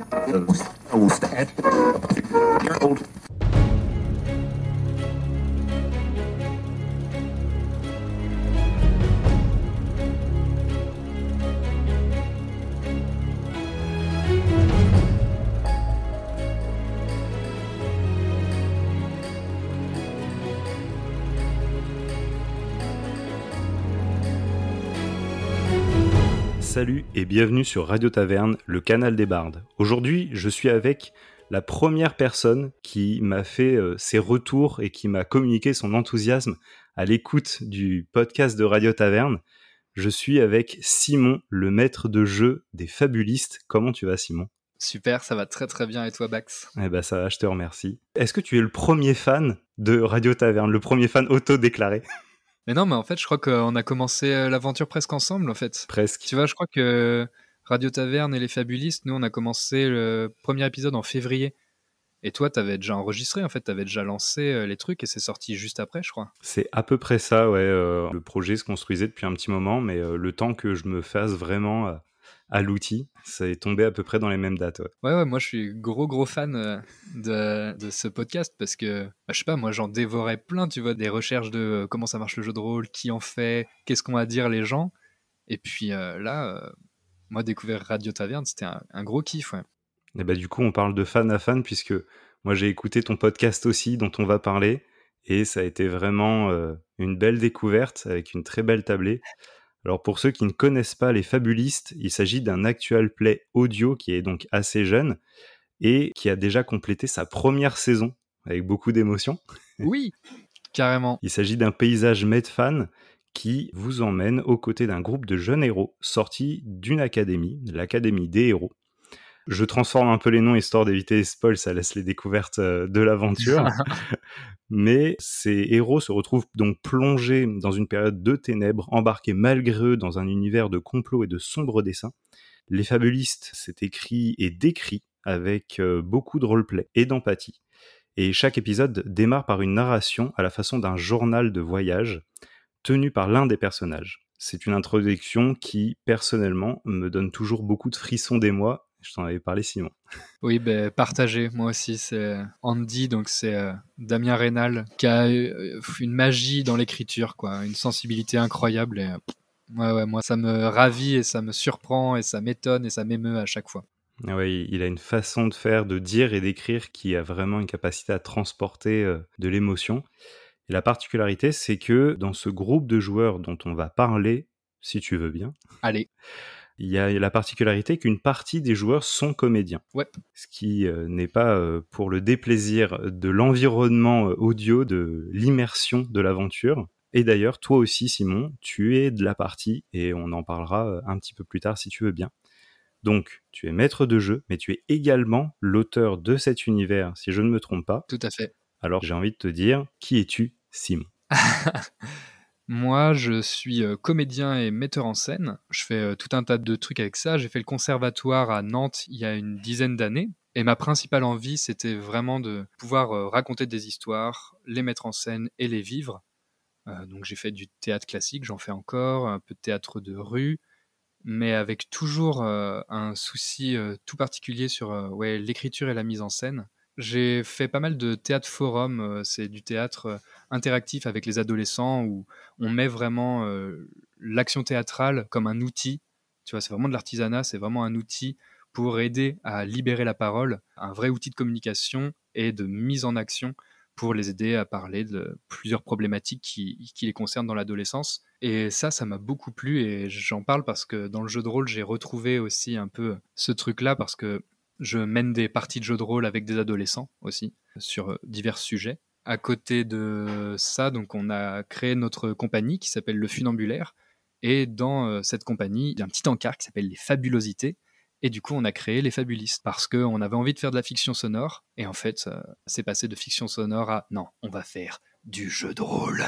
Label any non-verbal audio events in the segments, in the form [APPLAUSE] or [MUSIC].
I will old. Salut et bienvenue sur Radio Taverne, le canal des bardes. Aujourd'hui, je suis avec la première personne qui m'a fait euh, ses retours et qui m'a communiqué son enthousiasme à l'écoute du podcast de Radio Taverne. Je suis avec Simon, le maître de jeu des fabulistes. Comment tu vas Simon? Super, ça va très très bien et toi Bax? Eh ben ça va, je te remercie. Est-ce que tu es le premier fan de Radio Taverne, le premier fan auto-déclaré? Mais non, mais en fait, je crois qu'on a commencé euh, l'aventure presque ensemble, en fait. Presque. Tu vois, je crois que Radio Taverne et les Fabulistes, nous, on a commencé le premier épisode en février. Et toi, tu avais déjà enregistré, en fait, tu avais déjà lancé euh, les trucs et c'est sorti juste après, je crois. C'est à peu près ça, ouais. Euh, le projet se construisait depuis un petit moment, mais le temps que je me fasse vraiment à l'outil. Ça est tombé à peu près dans les mêmes dates. Ouais, ouais, moi je suis gros gros fan euh, de, de ce podcast parce que, bah, je sais pas, moi j'en dévorais plein, tu vois, des recherches de euh, comment ça marche le jeu de rôle, qui en fait, qu'est-ce qu'on va dire les gens. Et puis euh, là, moi découvrir Radio Taverne, c'était un, gros kiff, ouais. Et bah du coup, on parle de fan à fan puisque moi j'ai écouté ton podcast aussi dont on va parler et ça a été vraiment une belle découverte avec une très belle tablée. Alors pour ceux qui ne connaissent pas les fabulistes, il s'agit d'un actual play audio qui est donc assez jeune et qui a déjà complété sa première saison avec beaucoup d'émotion. [LAUGHS] Oui, carrément. Il s'agit d'un paysage fan qui vous emmène aux côtés d'un groupe de jeunes héros sortis d'une académie, l'académie des héros, je transforme un peu les noms histoire d'éviter les spoils, ça laisse les découvertes euh, de l'aventure. [LAUGHS] Mais ces héros se retrouvent donc plongés dans une période de ténèbres, embarqués malgré eux dans un univers de complots et de sombres dessins. Les fabulistes, c'est écrit et décrit avec euh, beaucoup de roleplay et d'empathie. Et chaque épisode démarre par une narration à la façon d'un journal de voyage tenu par l'un des personnages. C'est une introduction qui, personnellement, me donne toujours beaucoup de frissons d'émoi je t'en avais parlé, Simon. Oui, ben, partagé. Moi aussi, c'est Andy, donc c'est euh, Damien Rénal, qui a euh, une magie dans l'écriture, quoi, une sensibilité incroyable. Et, ouais, ouais, moi, ça me ravit et ça me surprend et ça m'étonne et ça m'émeut à chaque fois. Ah ouais, il a une façon de faire, de dire et d'écrire qui a vraiment une capacité à transporter euh, de l'émotion. Et la particularité, c'est que dans ce groupe de joueurs dont on va parler, si tu veux bien. Allez il y a la particularité qu'une partie des joueurs sont comédiens. Ouais. Ce qui euh, n'est pas euh, pour le déplaisir de l'environnement euh, audio, de l'immersion de l'aventure. Et d'ailleurs, toi aussi, Simon, tu es de la partie, et on en parlera un petit peu plus tard si tu veux bien. Donc, tu es maître de jeu, mais tu es également l'auteur de cet univers, si je ne me trompe pas. Tout à fait. Alors, j'ai envie de te dire, qui es-tu, Simon? [LAUGHS] Moi, je suis euh, comédien et metteur en scène. Je fais euh, tout un tas de trucs avec ça. J'ai fait le conservatoire à Nantes il y a une dizaine d'années. Et ma principale envie, c'était vraiment de pouvoir euh, raconter des histoires, les mettre en scène et les vivre. donc j'ai fait du théâtre classique, j'en fais encore, un peu de théâtre de rue, mais avec toujours un souci tout particulier sur ouais, l'écriture et la mise en scène. J'ai fait pas mal de théâtre forum, euh, c'est du théâtre euh, interactif avec les adolescents où on met vraiment euh, l'action théâtrale comme un outil. Tu vois, c'est vraiment de l'artisanat, c'est vraiment un outil pour aider à libérer la parole, un vrai outil de communication et de mise en action pour les aider à parler de plusieurs problématiques qui, qui les concernent dans l'adolescence. Et ça, ça m'a beaucoup plu et j'en parle parce que dans le jeu de rôle, j'ai retrouvé aussi un peu ce truc-là parce que je mène des parties de jeux de rôle avec des adolescents aussi sur euh, divers sujets. À côté de ça, donc on a créé notre compagnie qui s'appelle Le Funambulaire. Et dans euh, cette compagnie, il y a un petit encart qui s'appelle Les Fabulosités. Et du coup, on a créé Les Fabulistes parce qu'on avait envie de faire de la fiction sonore. Et en fait, c'est passé de fiction sonore à non, on va faire du jeu de rôle.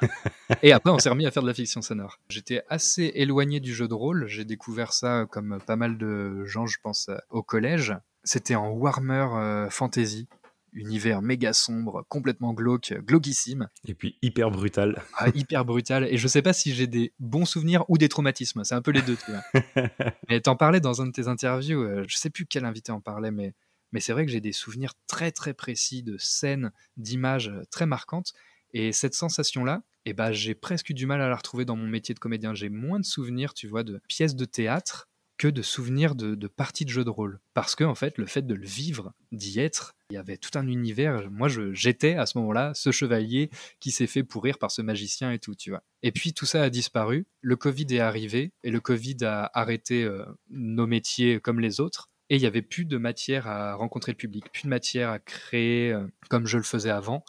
[LAUGHS] et après, on s'est remis à faire de la fiction sonore. J'étais assez éloigné du jeu de rôle. J'ai découvert ça comme pas mal de gens, je pense, au collège. C'était en Warhammer euh, Fantasy. univers méga sombre, complètement glauque, glauquissime. Et puis hyper brutal. Ah, hyper brutal. Et je sais pas si j'ai des bons souvenirs ou des traumatismes. C'est un peu les deux, tu vois. [LAUGHS] mais t'en parlais dans un de tes interviews, euh, je sais plus quel invité en parlait, mais, mais c'est vrai que j'ai des souvenirs très très précis de scènes, d'images euh, très marquantes. Et cette sensation-là, eh ben, j'ai presque eu du mal à la retrouver dans mon métier de comédien. J'ai moins de souvenirs, tu vois, de pièces de théâtre que de souvenirs de, parties de jeux de rôle. Parce que, en fait, le fait de le vivre, d'y être, il y avait tout un univers. Moi, j'étais à ce moment-là ce chevalier qui s'est fait pourrir par ce magicien et tout, tu vois. Et puis, tout ça a disparu. Le Covid est arrivé et le Covid a arrêté euh, nos métiers comme les autres. Et il n'y avait plus de matière à rencontrer le public, plus de matière à créer euh, comme je le faisais avant.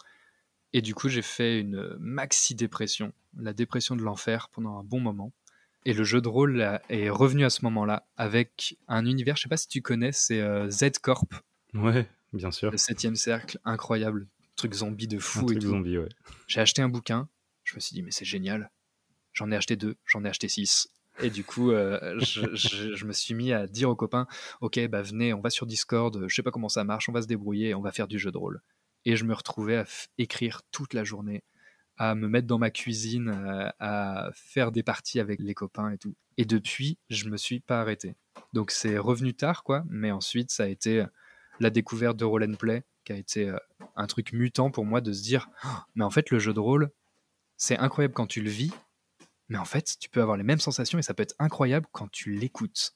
Et du coup, j'ai fait une maxi dépression, la dépression de l'enfer pendant un bon moment. Et le jeu de rôle est revenu à ce moment-là avec un univers, je sais pas si tu connais, c'est euh, Z Corp. Ouais, bien sûr. Le septième cercle, incroyable. Truc zombie de fou et truc zombie, ouais. J'ai acheté un bouquin, je me suis dit, mais c'est génial. J'en ai acheté deux, j'en ai acheté six. Et du coup, euh, je, me suis mis à dire aux copains, ok, bah venez, on va sur Discord, je sais pas comment ça marche, on va se débrouiller, on va faire du jeu de rôle. Et je me retrouvais à écrire toute la journée, à me mettre dans ma cuisine, euh, à, faire des parties avec les copains et tout. Et depuis, je me suis pas arrêté. Donc c'est revenu tard, quoi. Mais ensuite, ça a été la découverte de Roll and Play, qui a été euh, un truc mutant pour moi de se dire, oh, mais en fait, le jeu de rôle, c'est incroyable quand tu le vis, mais en fait, tu peux avoir les mêmes sensations et ça peut être incroyable quand tu l'écoutes.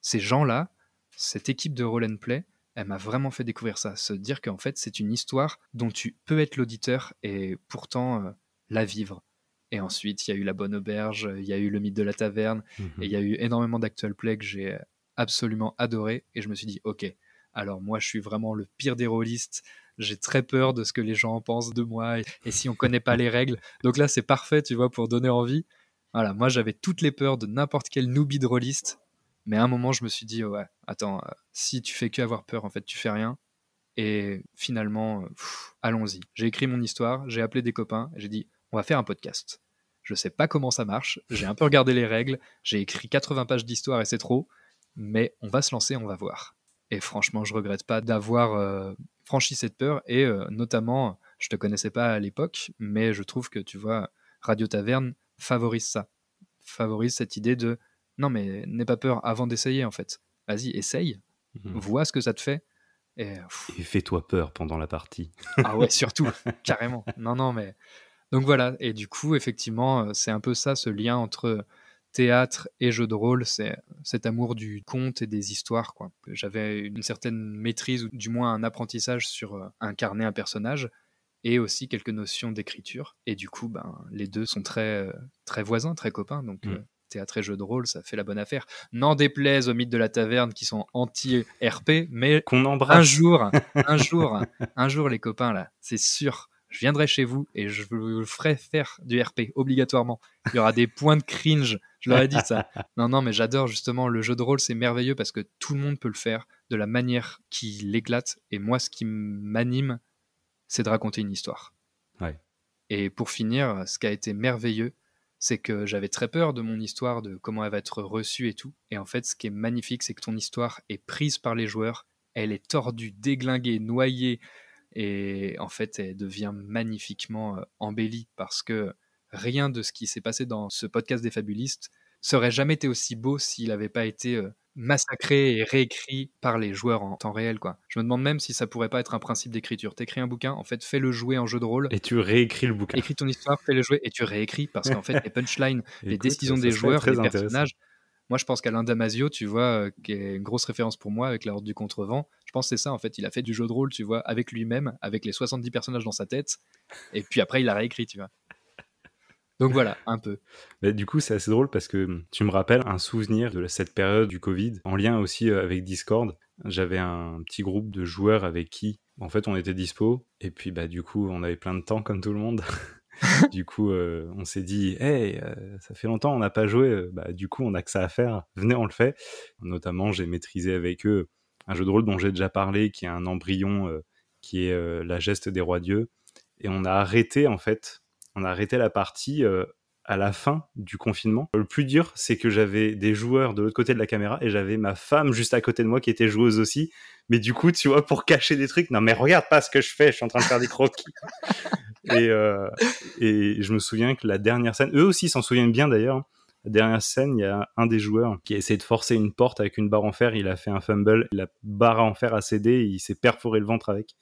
Ces gens-là, cette équipe de Roll and Play, elle m'a vraiment fait découvrir ça, se dire qu'en fait c'est une histoire dont tu peux être l'auditeur et pourtant euh, la vivre. Et ensuite, il y a eu La Bonne Auberge, il y a eu Le Mythe de la Taverne, mhm. et il y a eu énormément d'actual play que j'ai absolument adoré. Et je me suis dit, ok, alors moi je suis vraiment le pire des rôlistes, j'ai très peur de ce que les gens pensent de moi, et, et si on connaît pas les règles. Donc là, c'est parfait, tu vois, pour donner envie. Voilà, moi j'avais toutes les peurs de n'importe quel newbie de rôliste, mais à un moment, je me suis dit, ouais, attends, euh, si tu fais que avoir peur, en fait, tu fais rien. Et finalement, euh, allons-y. J'ai écrit mon histoire, j'ai appelé des copains, j'ai dit, on va faire un podcast. Je sais pas comment ça marche, j'ai un peu regardé les règles, j'ai écrit 80 pages d'histoire et c'est trop, mais on va se lancer, on va voir. Et franchement, je regrette pas d'avoir euh, franchi cette peur et notamment, je te connaissais pas à l'époque, mais je trouve que tu vois, Radio Taverne favorise ça, favorise cette idée de non, mais n'aie pas peur avant d'essayer, en fait. Vas-y, essaye, mhm. vois ce que ça te fait. Et, fais-toi peur pendant la partie. ah ouais, [LAUGHS] surtout, carrément. Non, non, mais. Donc voilà, et du coup, effectivement, euh, c'est un peu ça, ce lien entre théâtre et jeu de rôle, c'est cet amour du conte et des histoires. quoi. J'avais une certaine maîtrise, ou du moins un apprentissage sur euh, incarner un personnage, et aussi quelques notions d'écriture. Et du coup, ben, les deux sont très, euh, très voisins, très copains. Donc, mm théâtre et jeu de rôle, ça fait la bonne affaire. N'en déplaise aux mythes de la taverne qui sont anti-RP, mais qu'on embrasse. Un jour, [LAUGHS] un jour, un jour, les copains, là, c'est sûr, je viendrai chez vous et je vous ferai faire du RP obligatoirement. Il y aura des points de cringe. Je leur ai dit ça. Non, non, mais j'adore justement le jeu de rôle, c'est merveilleux parce que tout le monde peut le faire de la manière qui l'éclate. Et moi, ce qui m'anime, c'est de raconter une histoire. Et pour finir, ce qui a été merveilleux, c'est que j'avais très peur de mon histoire, de comment elle va être reçue et tout. Et en fait, ce qui est magnifique, c'est que ton histoire est prise par les joueurs, elle est tordue, déglinguée, noyée, et en fait, elle devient magnifiquement euh, embellie parce que rien de ce qui s'est passé dans ce podcast des fabulistes serait jamais été aussi beau s'il n'avait pas été euh, massacré et réécrit par les joueurs en temps réel. Quoi. Je me demande même si ça pourrait pas être un principe d'écriture. T'écris un bouquin, en fait, fais-le jouer en jeu de rôle. Et tu réécris le bouquin. Écris ton histoire, fais-le jouer et tu réécris parce qu'en fait, les [LAUGHS] punchlines, les décisions des joueurs, les personnages. Moi, je pense qu'Alain Damasio, tu vois, euh, qui est une grosse référence pour moi avec la Horde du Contrevent, je pense que c'est ça, en fait. Il a fait du jeu de rôle, tu vois, avec lui-même, avec les 70 personnages dans sa tête, et puis après, il a réécrit, tu vois. Donc voilà, un peu. Mais du coup, c'est assez drôle parce que hum, tu me rappelles un souvenir de cette période du Covid, en lien aussi euh, avec Discord. J'avais un petit groupe de joueurs avec qui, en fait, on était dispo. Et puis, bah, du coup, on avait plein de temps, comme tout le monde. [LAUGHS] du coup, euh, on s'est dit, hey, euh, ça fait longtemps, on n'a pas joué. Bah, du coup, on a que ça à faire. Venez, on le fait. Notamment, j'ai maîtrisé avec eux un jeu de rôle dont j'ai déjà parlé, qui est un embryon, qui est la geste des rois dieux. Et on a arrêté, en fait, on a arrêté la partie euh, à la fin du confinement. Le plus dur, c'est que j'avais des joueurs de l'autre côté de la caméra et j'avais ma femme juste à côté de moi qui était joueuse aussi. Mais du coup, tu vois, pour cacher des trucs, non mais regarde pas ce que je fais, je suis en train de faire des croquis. [LAUGHS] et, euh, et je me souviens que la dernière scène, eux aussi s'en souviennent bien d'ailleurs. La dernière scène, il y a un des joueurs qui a essayé de forcer une porte avec une barre en fer. Il a fait un fumble. La barre en fer a cédé. Et il s'est perforé le ventre avec.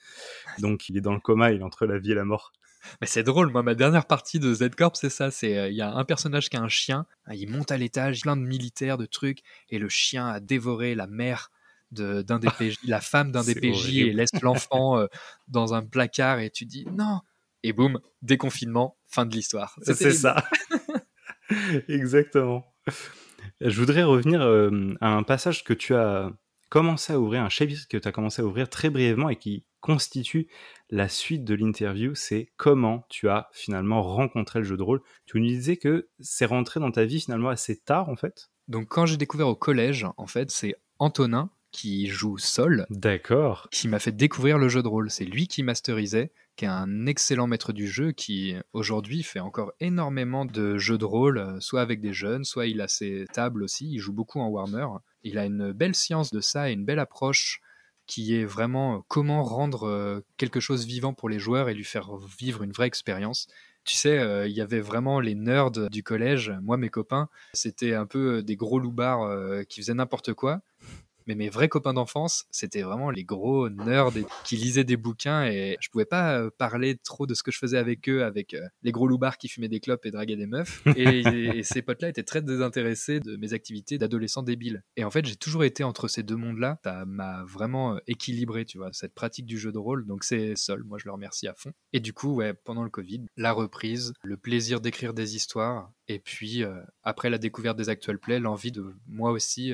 Donc il est dans le coma. Il est entre la vie et la mort. Mais c'est drôle, moi, ma dernière partie de Z-Corp, c'est ça. C'est euh, il y a un personnage qui a un chien, hein, il monte à l'étage, plein de militaires, de trucs, et le chien a dévoré la mère d'un des [LAUGHS] PJ, la femme d'un des PJ, et laisse l'enfant [LAUGHS] euh, dans un placard, et tu dis non. Et boum, déconfinement, fin de l'histoire. C'est ça. [LAUGHS] Exactement. Je voudrais revenir euh, à un passage que tu as commencé à ouvrir, un chapitre que tu as commencé à ouvrir très brièvement et qui constitue la suite de l'interview, c'est comment tu as finalement rencontré le jeu de rôle. Tu nous disais que c'est rentré dans ta vie finalement assez tard en fait? Donc quand j'ai découvert au collège, en fait, c'est Antonin qui joue Sol. D'accord. Qui m'a fait découvrir le jeu de rôle. C'est lui qui masterisait, qui est un excellent maître du jeu, qui aujourd'hui fait encore énormément de jeux de rôle, euh, soit avec des jeunes, soit il a ses tables aussi. Il joue beaucoup en Warhammer. Il a une belle science de ça et une belle approche qui est vraiment euh, comment rendre euh, quelque chose vivant pour les joueurs et lui faire vivre une vraie expérience. Tu sais, euh, il y avait vraiment les nerds du collège. Moi, mes copains, c'était un peu des gros loupards qui faisaient n'importe quoi. Mais mes vrais copains d'enfance, c'était vraiment les gros nerds qui lisaient des bouquins et je pouvais pas euh, parler trop de ce que je faisais avec eux, avec euh, les gros loupards qui fumaient des clopes et draguaient des meufs. [LAUGHS] Et, ces potes-là étaient très désintéressés de mes activités d'adolescent débile. Et en fait, j'ai toujours été entre ces deux mondes-là. Ça m'a vraiment euh, équilibré, tu vois, cette pratique du jeu de rôle. Donc c'est seul, moi je le remercie à fond. Et du coup, ouais, pendant le Covid, la reprise, le plaisir d'écrire des histoires, et puis après la découverte des actuels plays, l'envie de moi aussi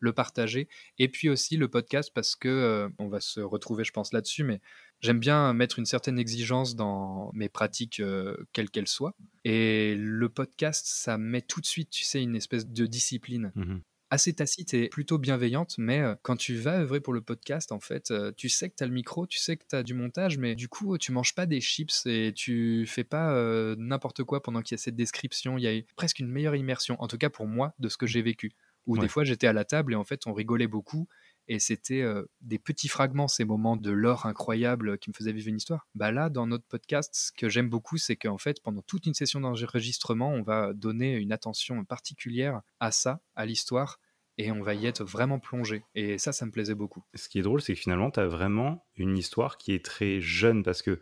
le partager. Et puis aussi le podcast parce que euh, on va se retrouver, je pense, là-dessus, mais j'aime bien mettre une certaine exigence dans mes pratiques, euh, quelles qu'elles soient. Et le podcast, ça met tout de suite, tu sais, une espèce de discipline. Mmh assez tacite et plutôt bienveillante, mais euh, quand tu vas œuvrer pour le podcast, en fait, tu sais que tu as le micro, tu sais que tu as du montage, mais du coup, tu manges pas des chips et tu fais pas n'importe quoi pendant qu'il y a cette description. Il y a presque une meilleure immersion, en tout cas pour moi, de ce que j'ai vécu. Ou des fois, j'étais à la table et en fait, on rigolait beaucoup. Et c'était euh, des petits fragments, ces moments de l'or incroyable qui me faisaient vivre une histoire. Bah là, dans notre podcast, ce que j'aime beaucoup, c'est qu'en fait, pendant toute une session d'enregistrement, on va donner une attention particulière à ça, à l'histoire, et on va y être vraiment plongé. Et ça, ça me plaisait beaucoup. Ce qui est drôle, c'est que finalement, tu as vraiment une histoire qui est très jeune, parce que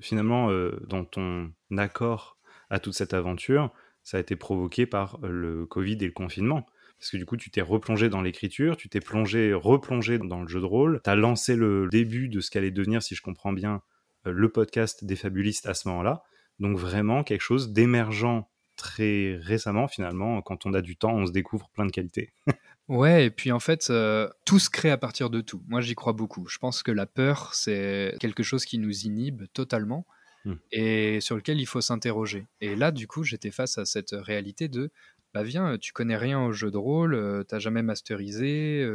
finalement, euh, dans ton accord à toute cette aventure, ça a été provoqué par le Covid et le confinement parce que du coup, tu t'es replongé dans l'écriture, tu t'es plongé, replongé dans le jeu de rôle, tu as lancé le début de ce qu'allait devenir, si je comprends bien, euh, le podcast des fabulistes à ce moment-là. Donc vraiment quelque chose d'émergent très récemment, finalement, quand on a du temps, on se découvre plein de qualités. [LAUGHS] Ouais, et puis en fait, euh, tout se crée à partir de tout. Moi, j'y crois beaucoup. Je pense que la peur, c'est quelque chose qui nous inhibe totalement hmm. et sur lequel il faut s'interroger. Et là, du coup, j'étais face à cette réalité de bah viens, tu connais rien au jeu de rôle, tu t'as jamais masterisé,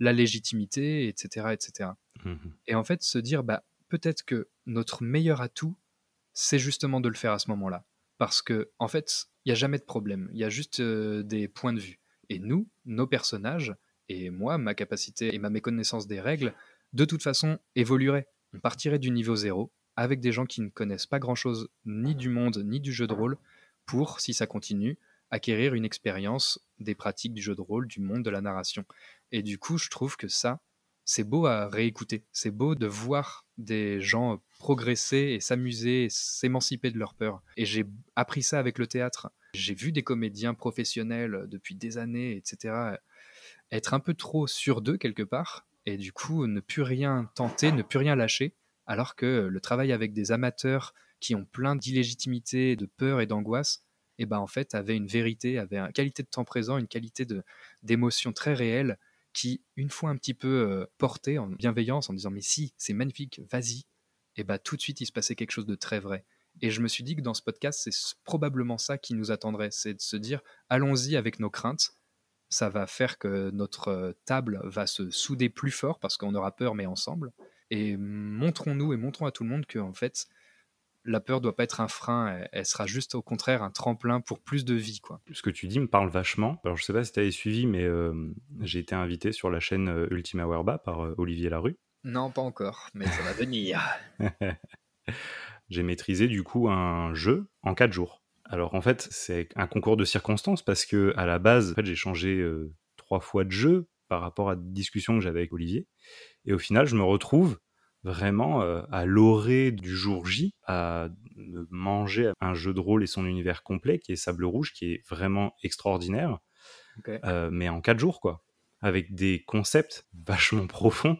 la légitimité, etc., etc. Mmh et en fait, se dire, bah peut-être que notre meilleur atout, c'est justement de le faire à ce moment-là, parce que en fait, il y a jamais de problème, il y a juste des points de vue. Et nous, nos personnages, et moi, ma capacité et ma méconnaissance des règles, de toute façon, évolueraient. On partirait du niveau zéro avec des gens qui ne connaissent pas grand-chose ni du monde ni du jeu de rôle pour, si ça continue, acquérir une expérience des pratiques du jeu de rôle, du monde de la narration. Et du coup, je trouve que ça, c'est beau à réécouter. C'est beau de voir des gens progresser et s'amuser s'émanciper de leur peur. Et j'ai appris ça avec le théâtre. J'ai vu des comédiens professionnels depuis des années, etc., être un peu trop sur d'eux quelque part, et du coup ne plus rien tenter, ne plus rien lâcher, alors que le travail avec des amateurs qui ont plein d'illégitimité, de peur et d'angoisse, et ben en fait avait une vérité, avait une qualité de temps présent, une qualité d'émotion très réelle qui, une fois un petit peu euh, portée en bienveillance, en disant mais si, c'est magnifique, vas-y, et ben tout de suite il se passait quelque chose de très vrai. Et je me suis dit que dans ce podcast, c'est probablement ça qui nous attendrait, c'est de se dire allons-y avec nos craintes. Ça va faire que notre euh, table va se souder plus fort parce qu'on aura peur mais ensemble. Et montrons-nous et montrons à tout le monde que en fait, la peur doit pas être un frein, elle, sera juste au contraire un tremplin pour plus de vie. Quoi. Ce que tu dis me parle vachement. Alors je sais pas si tu avais suivi, mais euh, j'ai été invité sur la chaîne euh, Ultima Werba par euh, Olivier Larue. Non, pas encore, mais ça va venir. [LAUGHS] [LAUGHS] j'ai maîtrisé du coup un jeu en 4 jours. Alors en fait, c'est un concours de circonstances parce que à la base, en fait, j'ai changé trois fois de jeu par rapport à des discussions que j'avais avec Olivier. Et au final, je me retrouve vraiment euh, à l'orée du jour J, à manger un jeu de rôle et son univers complet qui est Sable Rouge, qui est vraiment extraordinaire, euh, mais en quatre jours, quoi. Avec des concepts [LAUGHS] vachement profonds,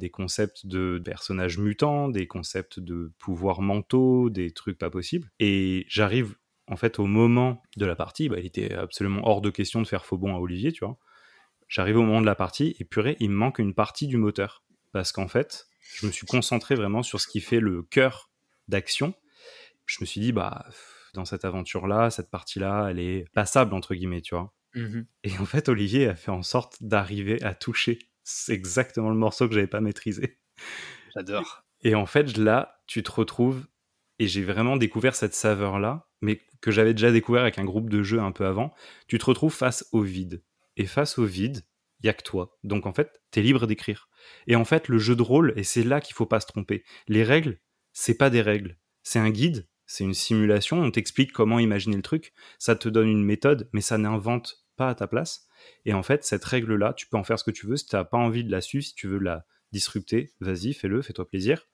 des concepts de personnages mutants, des concepts de pouvoirs mentaux, des trucs pas possibles. Et j'arrive, en fait, au moment de la partie, bah, il était absolument hors de question de faire faux bon à Olivier, tu vois. J'arrive au moment de la partie, et purée, il me manque une partie du moteur. Parce qu'en fait, je me suis concentré vraiment sur ce qui fait le cœur d'action. Je me suis dit, bah, dans cette aventure-là, cette partie-là, elle est passable, entre guillemets, tu vois. Mmh et en fait, Olivier a fait en sorte d'arriver à toucher. C'est exactement le morceau que j'avais pas maîtrisé. J'adore. Et en fait, là, tu te retrouves, et j'ai vraiment découvert cette saveur-là, mais que j'avais déjà découvert avec un groupe de jeux un peu avant. Tu te retrouves face au vide. Et face au vide, il y a que toi. Donc en fait, tu es libre d'écrire. Et en fait, le jeu de rôle, et c'est là qu'il faut pas se tromper. Les règles, c'est pas des règles. C'est un guide, c'est une simulation, on t'explique comment imaginer le truc, ça te donne une méthode, mais ça n'invente pas à ta place. Et en fait, cette règle-là, tu peux en faire ce que tu veux. Si tu n'as pas envie de la suivre, si tu veux la disrupter, vas-y, fais-le, fais-toi plaisir.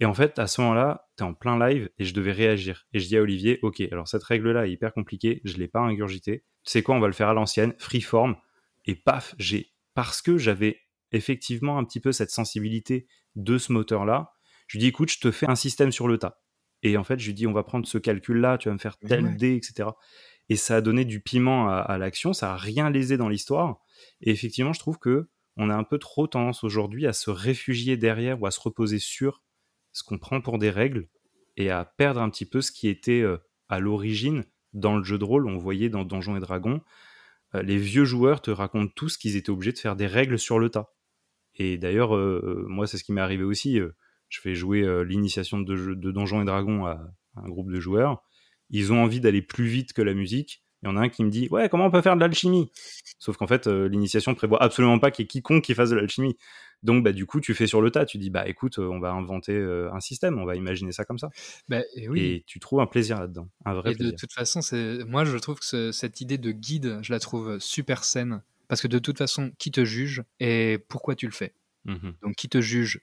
Et en fait, à ce moment-là, tu es en plein live et je devais réagir. Et je dis à Olivier, ok, alors cette règle-là est hyper compliquée, je l'ai pas ingurgité. Tu sais quoi, on va le faire à l'ancienne, freeform. Et paf, j'ai parce que j'avais effectivement un petit peu cette sensibilité de ce moteur-là. Je lui dis, écoute, je te fais un système sur le tas. Et en fait, je lui dis, on va prendre ce calcul-là, tu vas me faire tel dé, etc. Et ça a donné du piment à, l'action, ça a rien lésé dans l'histoire. Et effectivement, je trouve que on a un peu trop tendance aujourd'hui à se réfugier derrière ou à se reposer sur ce qu'on prend pour des règles et à perdre un petit peu ce qui était euh, à l'origine dans le jeu de rôle. On voyait dans Donjons et Dragons, les vieux joueurs te racontent tous qu'ils étaient obligés de faire des règles sur le tas. Et d'ailleurs, euh, euh, moi, c'est ce qui m'est arrivé aussi. je fais jouer l'initiation de, Donjons et Dragons à, un groupe de joueurs. Ils ont envie d'aller plus vite que la musique. Il y en a un qui me dit Ouais, comment on peut faire de l'alchimie? Sauf qu'en fait, l'initiation prévoit absolument pas qu'il y ait quiconque qui fasse de l'alchimie. Donc, bah, du coup, tu fais sur le tas. Tu dis Bah, écoute, on va inventer un système, on va imaginer ça comme ça. Bah, et, oui. et, tu trouves un plaisir là-dedans. Un vrai et de toute façon, moi, je trouve que cette idée de guide, je la trouve super saine. Parce que de toute façon, qui te juge et pourquoi tu le fais? Mmh Donc, qui te juge?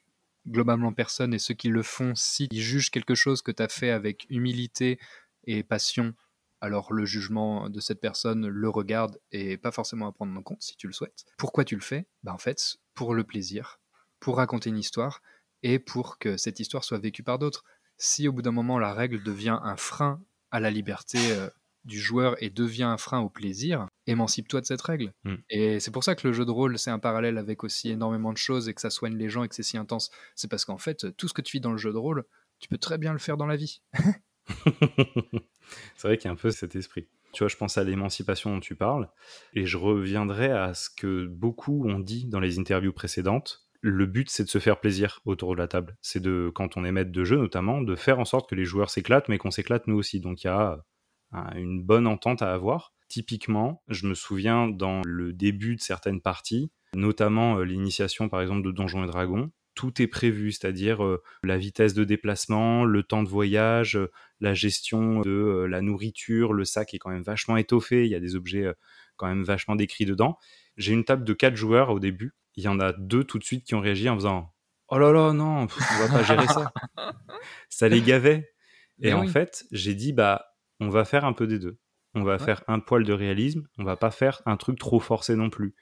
Globalement, personne. Et ceux qui le font, s'ils jugent quelque chose que tu as fait avec humilité et passion, alors le jugement de cette personne le regarde et pas forcément à prendre en compte si tu le souhaites. Pourquoi tu le fais? Bah, En fait, pour le plaisir, pour raconter une histoire et pour que cette histoire soit vécue par d'autres. Si au bout d'un moment la règle devient un frein à la liberté euh, du joueur et devient un frein au plaisir, émancipe-toi de cette règle. Mm. Et c'est pour ça que le jeu de rôle, c'est un parallèle avec aussi énormément de choses et que ça soigne les gens et que c'est si intense. C'est parce qu'en fait, tout ce que tu vis dans le jeu de rôle, tu peux très bien le faire dans la vie. [LAUGHS] [LAUGHS] c'est vrai qu'il y a un peu cet esprit. Tu vois, je pense à l'émancipation dont tu parles, et je reviendrai à ce que beaucoup ont dit dans les interviews précédentes. Le but, c'est de se faire plaisir autour de la table. C'est de, quand on est maître de jeu notamment, de faire en sorte que les joueurs s'éclatent, mais qu'on s'éclate nous aussi. Donc il y a une bonne entente à avoir. Typiquement, je me souviens dans le début de certaines parties, notamment euh, l'initiation par exemple de Donjons et Dragons, tout est prévu, c'est-à-dire euh, la vitesse de déplacement, le temps de voyage, euh, la gestion de la nourriture, le sac est quand même vachement étoffé, il y a des objets quand même vachement décrits dedans. J'ai une table de quatre joueurs au début, il y en a deux tout de suite qui ont réagi en faisant Oh là là, non, on va pas gérer ça. [LAUGHS] ça les gavait. Et, en fait, j'ai dit Bah, on va faire un peu des deux. On va faire un poil de réalisme, on va pas faire un truc trop forcé non plus.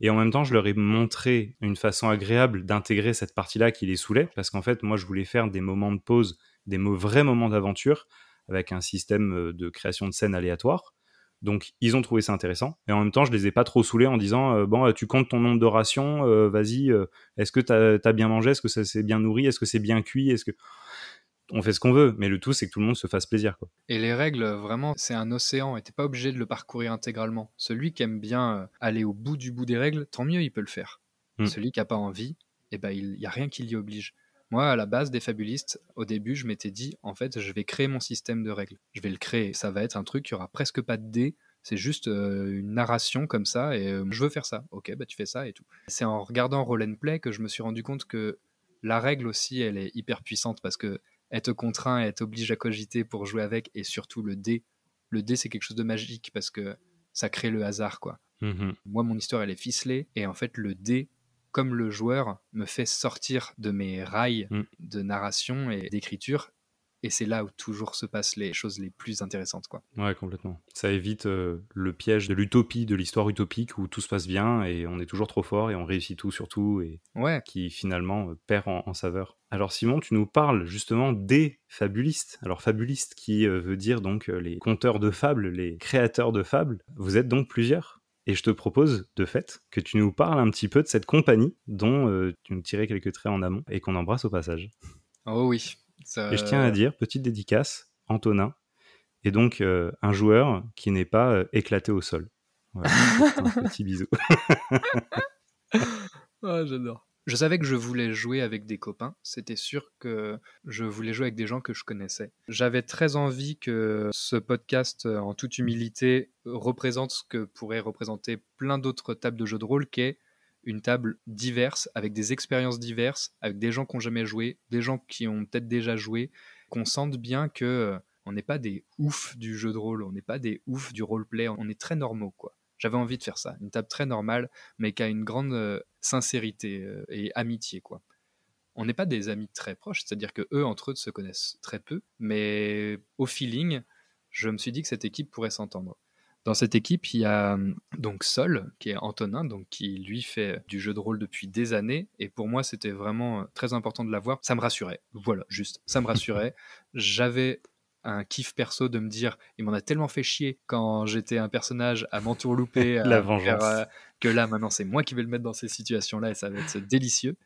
Et en même temps, je leur ai montré une façon agréable d'intégrer cette partie-là qui les saoulait, parce qu'en fait, moi, je voulais faire des moments de pause, des vrais moments d'aventure, avec un système euh, de création de scènes aléatoire. Donc, ils ont trouvé ça intéressant. Et en même temps, je les ai pas trop saoulés en disant euh, Bon, tu comptes ton nombre de rations, euh, vas-y, est-ce que tu as, bien mangé? Est-ce que ça s'est bien nourri? Est-ce que c'est bien cuit? Est-ce que on fait ce qu'on veut, mais le tout, c'est que tout le monde se fasse plaisir. Quoi. Et les règles, vraiment, c'est un océan et t'es pas obligé de le parcourir intégralement. Celui qui aime bien euh, aller au bout du bout des règles, tant mieux, il peut le faire. Hmm. Celui qui a pas envie, eh ben, il n'y a rien qui l'y oblige. Moi, à la base des fabulistes, au début, je m'étais dit, en fait, je vais créer mon système de règles. Je vais le créer. Ça va être un truc qui aura presque pas de dés. C'est juste euh, une narration comme ça et euh, je veux faire ça. Ok, bah tu fais ça et tout. C'est en regardant Roll and Play que je me suis rendu compte que la règle aussi, elle est hyper puissante parce que elle te contraint, elle t'oblige à cogiter pour jouer avec et surtout le dé. Le dé, c'est quelque chose de magique parce que ça crée le hasard, quoi. Mhm. Moi, mon histoire, elle est ficelée et en fait, le dé, comme le joueur, me fait sortir de mes rails Mm. de narration et d'écriture. Et c'est là où toujours se passent les choses les plus intéressantes, quoi. Ouais, complètement. Ça évite euh, le piège de l'utopie, de l'histoire utopique où tout se passe bien et on est toujours trop fort et on réussit tout sur tout et Ouais, qui finalement euh, perd en, en saveur. Alors Simon, tu nous parles justement des fabulistes. Alors fabulistes qui euh, veut dire donc les conteurs de fables, les créateurs de fables. Vous êtes donc plusieurs. Et je te propose, de fait, que tu nous parles un petit peu de cette compagnie dont euh, tu nous tirais quelques traits en amont et qu'on embrasse au passage. oh oui. Ça- Et je tiens à dire, petite dédicace, Antonin est donc euh, un joueur qui n'est pas euh, éclaté au sol. Voilà, [LAUGHS] un petit bisou. Ah, j'adore. Je savais que je voulais jouer avec des copains. C'était sûr que je voulais jouer avec des gens que je connaissais. J'avais très envie que ce podcast, euh, en toute humilité, représente ce que pourrait représenter plein d'autres tables de jeux de rôle, qui est une table diverse, avec des expériences diverses, avec des gens qui n'ont jamais joué, des gens qui ont peut-être déjà joué, qu'on sente bien que euh, on n'est pas des oufs du jeu de rôle, on n'est pas des oufs du roleplay, on est très normaux, quoi. J'avais envie de faire ça, une table très normale, mais qui a une grande euh, sincérité euh, et amitié, quoi. On n'est pas des amis très proches, c'est-à-dire que eux entre eux se connaissent très peu, mais au feeling, je me suis dit que cette équipe pourrait s'entendre. Dans cette équipe, il y a euh, donc Sol, qui est Antonin, donc qui lui fait du jeu de rôle depuis des années, et pour moi c'était vraiment euh, très important de l'avoir. Ça me rassurait, voilà, juste, ça me rassurait. [LAUGHS] J'avais un kiff perso de me dire, il m'en a tellement fait chier quand j'étais un personnage à m'entourlouper, [LAUGHS] à La faire, vengeance. euh, que là maintenant c'est moi qui vais le mettre dans ces situations-là et ça va être délicieux.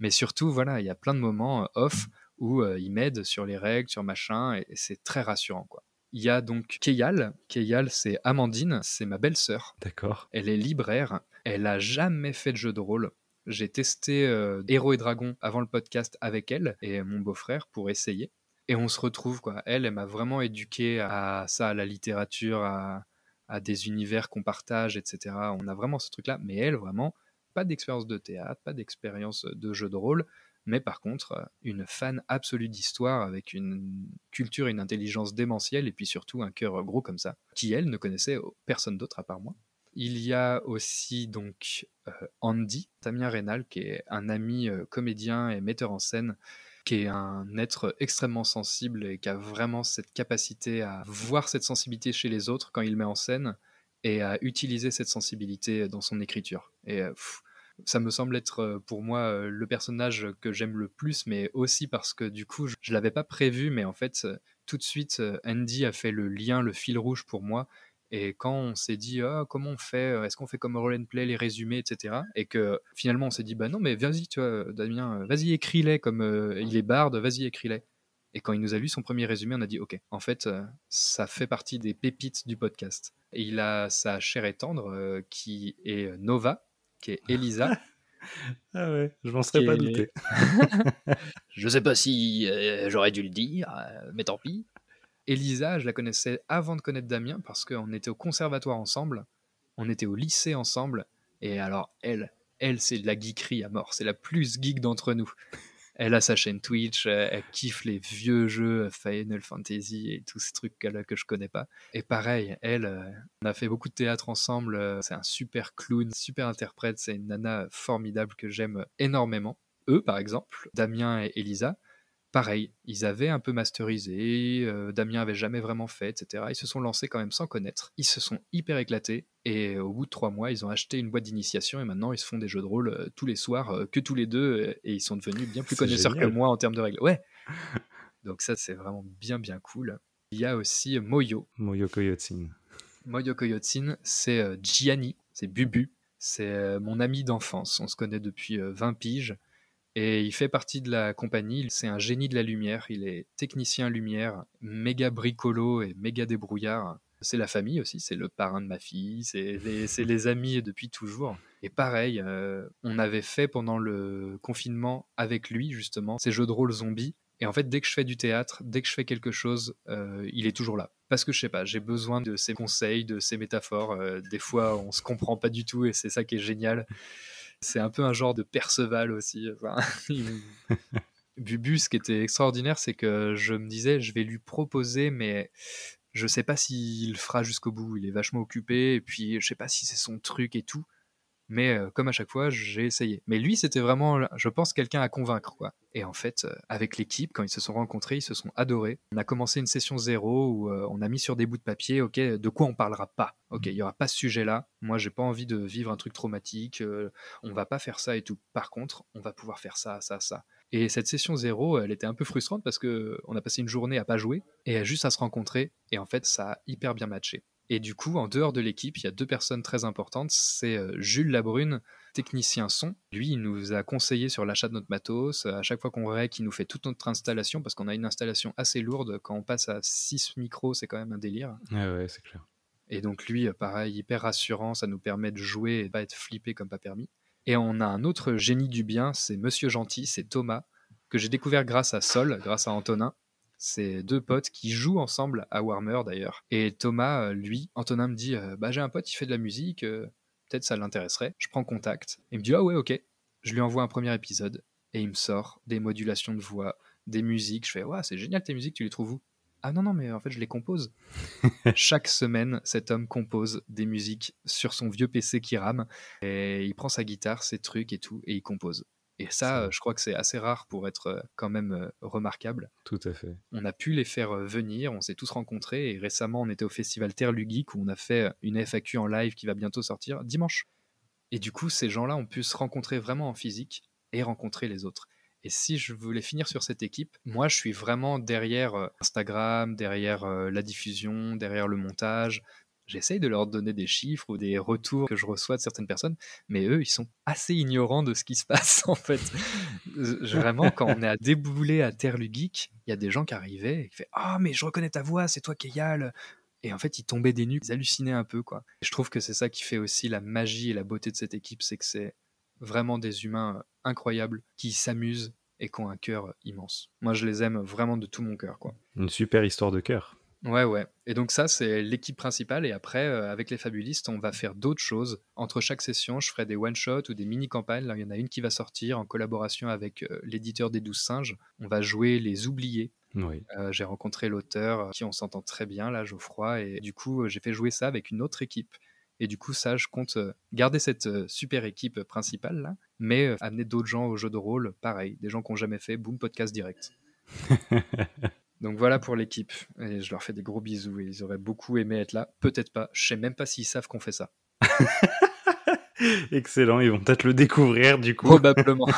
Mais surtout, voilà, il y a plein de moments euh, off où euh, il m'aide sur les règles, sur machin, et, et c'est très rassurant, quoi. Il y a donc Keyal. Keyal, c'est Amandine, c'est ma belle-sœur. D'accord. Elle est libraire. Elle a jamais fait de jeu de rôle. J'ai testé euh, Héros et Dragons avant le podcast avec elle et mon beau-frère pour essayer. Et on se retrouve, quoi. Elle, elle m'a vraiment éduqué à ça, à la littérature, à, à des univers qu'on partage, etc. On a vraiment ce truc-là. Mais elle, vraiment, pas d'expérience de théâtre, pas d'expérience de jeu de rôle, mais par contre, une fan absolue d'histoire avec une culture, une intelligence démentielle et puis surtout un cœur gros comme ça, qui elle ne connaissait personne d'autre à part moi. Il y a aussi donc euh, Andy, Damien Rénal, qui est un ami euh, comédien et metteur en scène, qui est un être extrêmement sensible et qui a vraiment cette capacité à voir cette sensibilité chez les autres quand il met en scène et à utiliser cette sensibilité dans son écriture. Et euh, ça me semble être euh, pour moi euh, le personnage que j'aime le plus, mais aussi parce que du coup, je, je l'avais pas prévu, mais en fait, euh, tout de suite, Andy a fait le lien, le fil rouge pour moi. Et quand on s'est dit, ah, comment on fait Est-ce qu'on fait comme roll and play, les résumés, etc. Et que finalement, on s'est dit, bah non, mais vas-y, tu vois, Damien, vas-y, écris-les comme il est barde, vas-y, écris-les. Et quand il nous a lu son premier résumé, on a dit, ok, en fait, ça fait partie des pépites du podcast. Et il a sa chère et tendre, qui est Nova, qui est Elisa. [LAUGHS] Ah ouais, je m'en serais pas est- douté. [LAUGHS] Je sais pas si euh, j'aurais dû le dire, euh, mais tant pis. Elisa, je la connaissais avant de connaître Damien parce qu'on était au conservatoire ensemble, on était au lycée ensemble, et alors elle, elle c'est de la geekerie à mort, c'est la plus geek d'entre nous. Elle a sa chaîne Twitch, euh, elle kiffe les vieux jeux euh, Final Fantasy et tous ces trucs-là que je connais pas. Et pareil, elle, euh, on a fait beaucoup de théâtre ensemble, c'est un super clown, super interprète, c'est une nana formidable que j'aime énormément. Eux, par exemple, Damien et Elisa, pareil, ils avaient un peu masterisé, euh, Damien avait jamais vraiment fait, etc. Ils se sont lancés quand même sans connaître. Ils se sont hyper éclatés et au bout de trois mois, ils ont acheté une boîte d'initiation et maintenant ils se font des jeux de rôle euh, tous les soirs, euh, que tous les deux, euh, et ils sont devenus bien plus connaisseurs génial. que moi en termes de règles. Ouais. [LAUGHS] Donc ça, c'est vraiment bien bien cool. Il y a aussi Moyo, Moyoko Yotsin. Moyoko Yotsin, c'est euh, Gianni, c'est Bubu, c'est euh, mon ami d'enfance. On se connaît depuis euh, 20 piges et il fait partie de la compagnie. C'est un génie de la lumière. Il est technicien lumière, méga bricolo et méga débrouillard. C'est la famille aussi, c'est le parrain de ma fille, c'est les, amis depuis toujours. Et pareil, euh, on avait fait pendant le confinement avec lui justement ces jeux de rôle zombies. Et en fait, dès que je fais du théâtre, dès que je fais quelque chose, euh, il est toujours là. Parce que je sais pas, j'ai besoin de ses conseils, de ses métaphores. Euh, des fois, on se comprend pas du tout et c'est ça qui est génial. C'est un peu un genre de Perceval aussi. [LAUGHS] Bubu, ce qui était extraordinaire, c'est que je me disais, je vais lui proposer, mais je sais pas s'il fera jusqu'au bout. Il est vachement occupé, et puis je sais pas si c'est son truc et tout. Mais euh, comme à chaque fois, j'ai essayé. Mais lui, c'était vraiment, je pense, quelqu'un à convaincre, quoi. Et en fait, euh, avec l'équipe, quand ils se sont rencontrés, ils se sont adorés. On a commencé une session zéro où euh, on a mis sur des bouts de papier, ok, de quoi on parlera pas. Ok, il y aura pas ce sujet-là. Moi, j'ai pas envie de vivre un truc traumatique. on va pas faire ça et tout. Par contre, on va pouvoir faire ça, ça, ça. Et cette session zéro, elle était un peu frustrante parce que on a passé une journée à pas jouer et juste à se rencontrer. Et en fait, ça a hyper bien matché. Et du coup, en dehors de l'équipe, il y a deux personnes très importantes. C'est euh, Jules Labrune, technicien son. Lui, il nous a conseillé sur l'achat de notre matos. À chaque fois qu'on rec, il nous fait toute notre installation parce qu'on a une installation assez lourde. Quand on passe à 6 micros, c'est quand même un délire. Ouais, ouais, c'est clair. Et donc lui, pareil, hyper rassurant, ça nous permet de jouer et pas être flippé comme pas permis. Et on a un autre génie du bien, c'est Monsieur Gentil, c'est Thomas, que j'ai découvert grâce à Sol, grâce à Antonin. C'est deux potes qui jouent ensemble à Warmer d'ailleurs. Et Thomas, euh, lui, Antonin me dit euh, Bah, j'ai un pote, il fait de la musique, euh, peut-être ça l'intéresserait. Je prends contact. Il me dit Ah ouais, ok. Je lui envoie un premier épisode et il me sort des modulations de voix, des musiques. Je fais Ouais, c'est génial tes musiques, tu les trouves où? Ah non, non, mais en fait, je les compose. [LAUGHS] Chaque semaine, cet homme compose des musiques sur son vieux PC qui rame. Et il prend sa guitare, ses trucs et tout, et il compose. Et ça, je crois que c'est assez rare pour être quand même remarquable. Tout à fait. On a pu les faire venir, on s'est tous rencontrés et récemment on était au festival Terre Lugique où on a fait une FAQ en live qui va bientôt sortir dimanche. Et du coup, ces gens-là ont pu se rencontrer vraiment en physique et rencontrer les autres. Et si je voulais finir sur cette équipe, moi je suis vraiment derrière Instagram, derrière la diffusion, derrière le montage, j'essaye de leur donner des chiffres ou des retours que je reçois de certaines personnes, mais eux, ils sont assez ignorants de ce qui se passe [LAUGHS] en fait. Vraiment, quand on est à débouler à Terre il y a des gens qui arrivaient et qui font Ah, mais je reconnais ta voix, c'est toi Keyal. Et en fait, ils tombaient des nues, ils hallucinaient un peu. quoi. je trouve que c'est ça qui fait aussi la magie et la beauté de cette équipe, c'est que c'est vraiment des humains incroyables qui s'amusent et qui ont un cœur immense. Moi, je les aime vraiment de tout mon cœur. quoi. Une super histoire de cœur. Ouais, ouais. Et donc ça, c'est l'équipe principale. Et après, euh, avec les fabulistes, on va faire d'autres choses. Entre chaque session, je ferai des one-shots ou des mini-campagnes. Là, il y en a une qui va sortir en collaboration avec euh, l'éditeur des Douze Singes. On va jouer Les Oubliés. Oui. Euh, j'ai rencontré l'auteur, qui on s'entend très bien, là, Geoffroy. Et du coup, j'ai fait jouer ça avec une autre équipe. Et du coup, ça, je compte garder cette super équipe principale, là, mais amener d'autres gens au jeu de rôle, pareil. Des gens qui n'ont jamais fait, boom, podcast direct. [LAUGHS] Donc voilà pour l'équipe. Et je leur fais des gros bisous. Et ils auraient beaucoup aimé être là. Peut-être pas. Je sais même pas s'ils savent qu'on fait ça. [LAUGHS] Excellent. Ils vont peut-être le découvrir du coup. Probablement.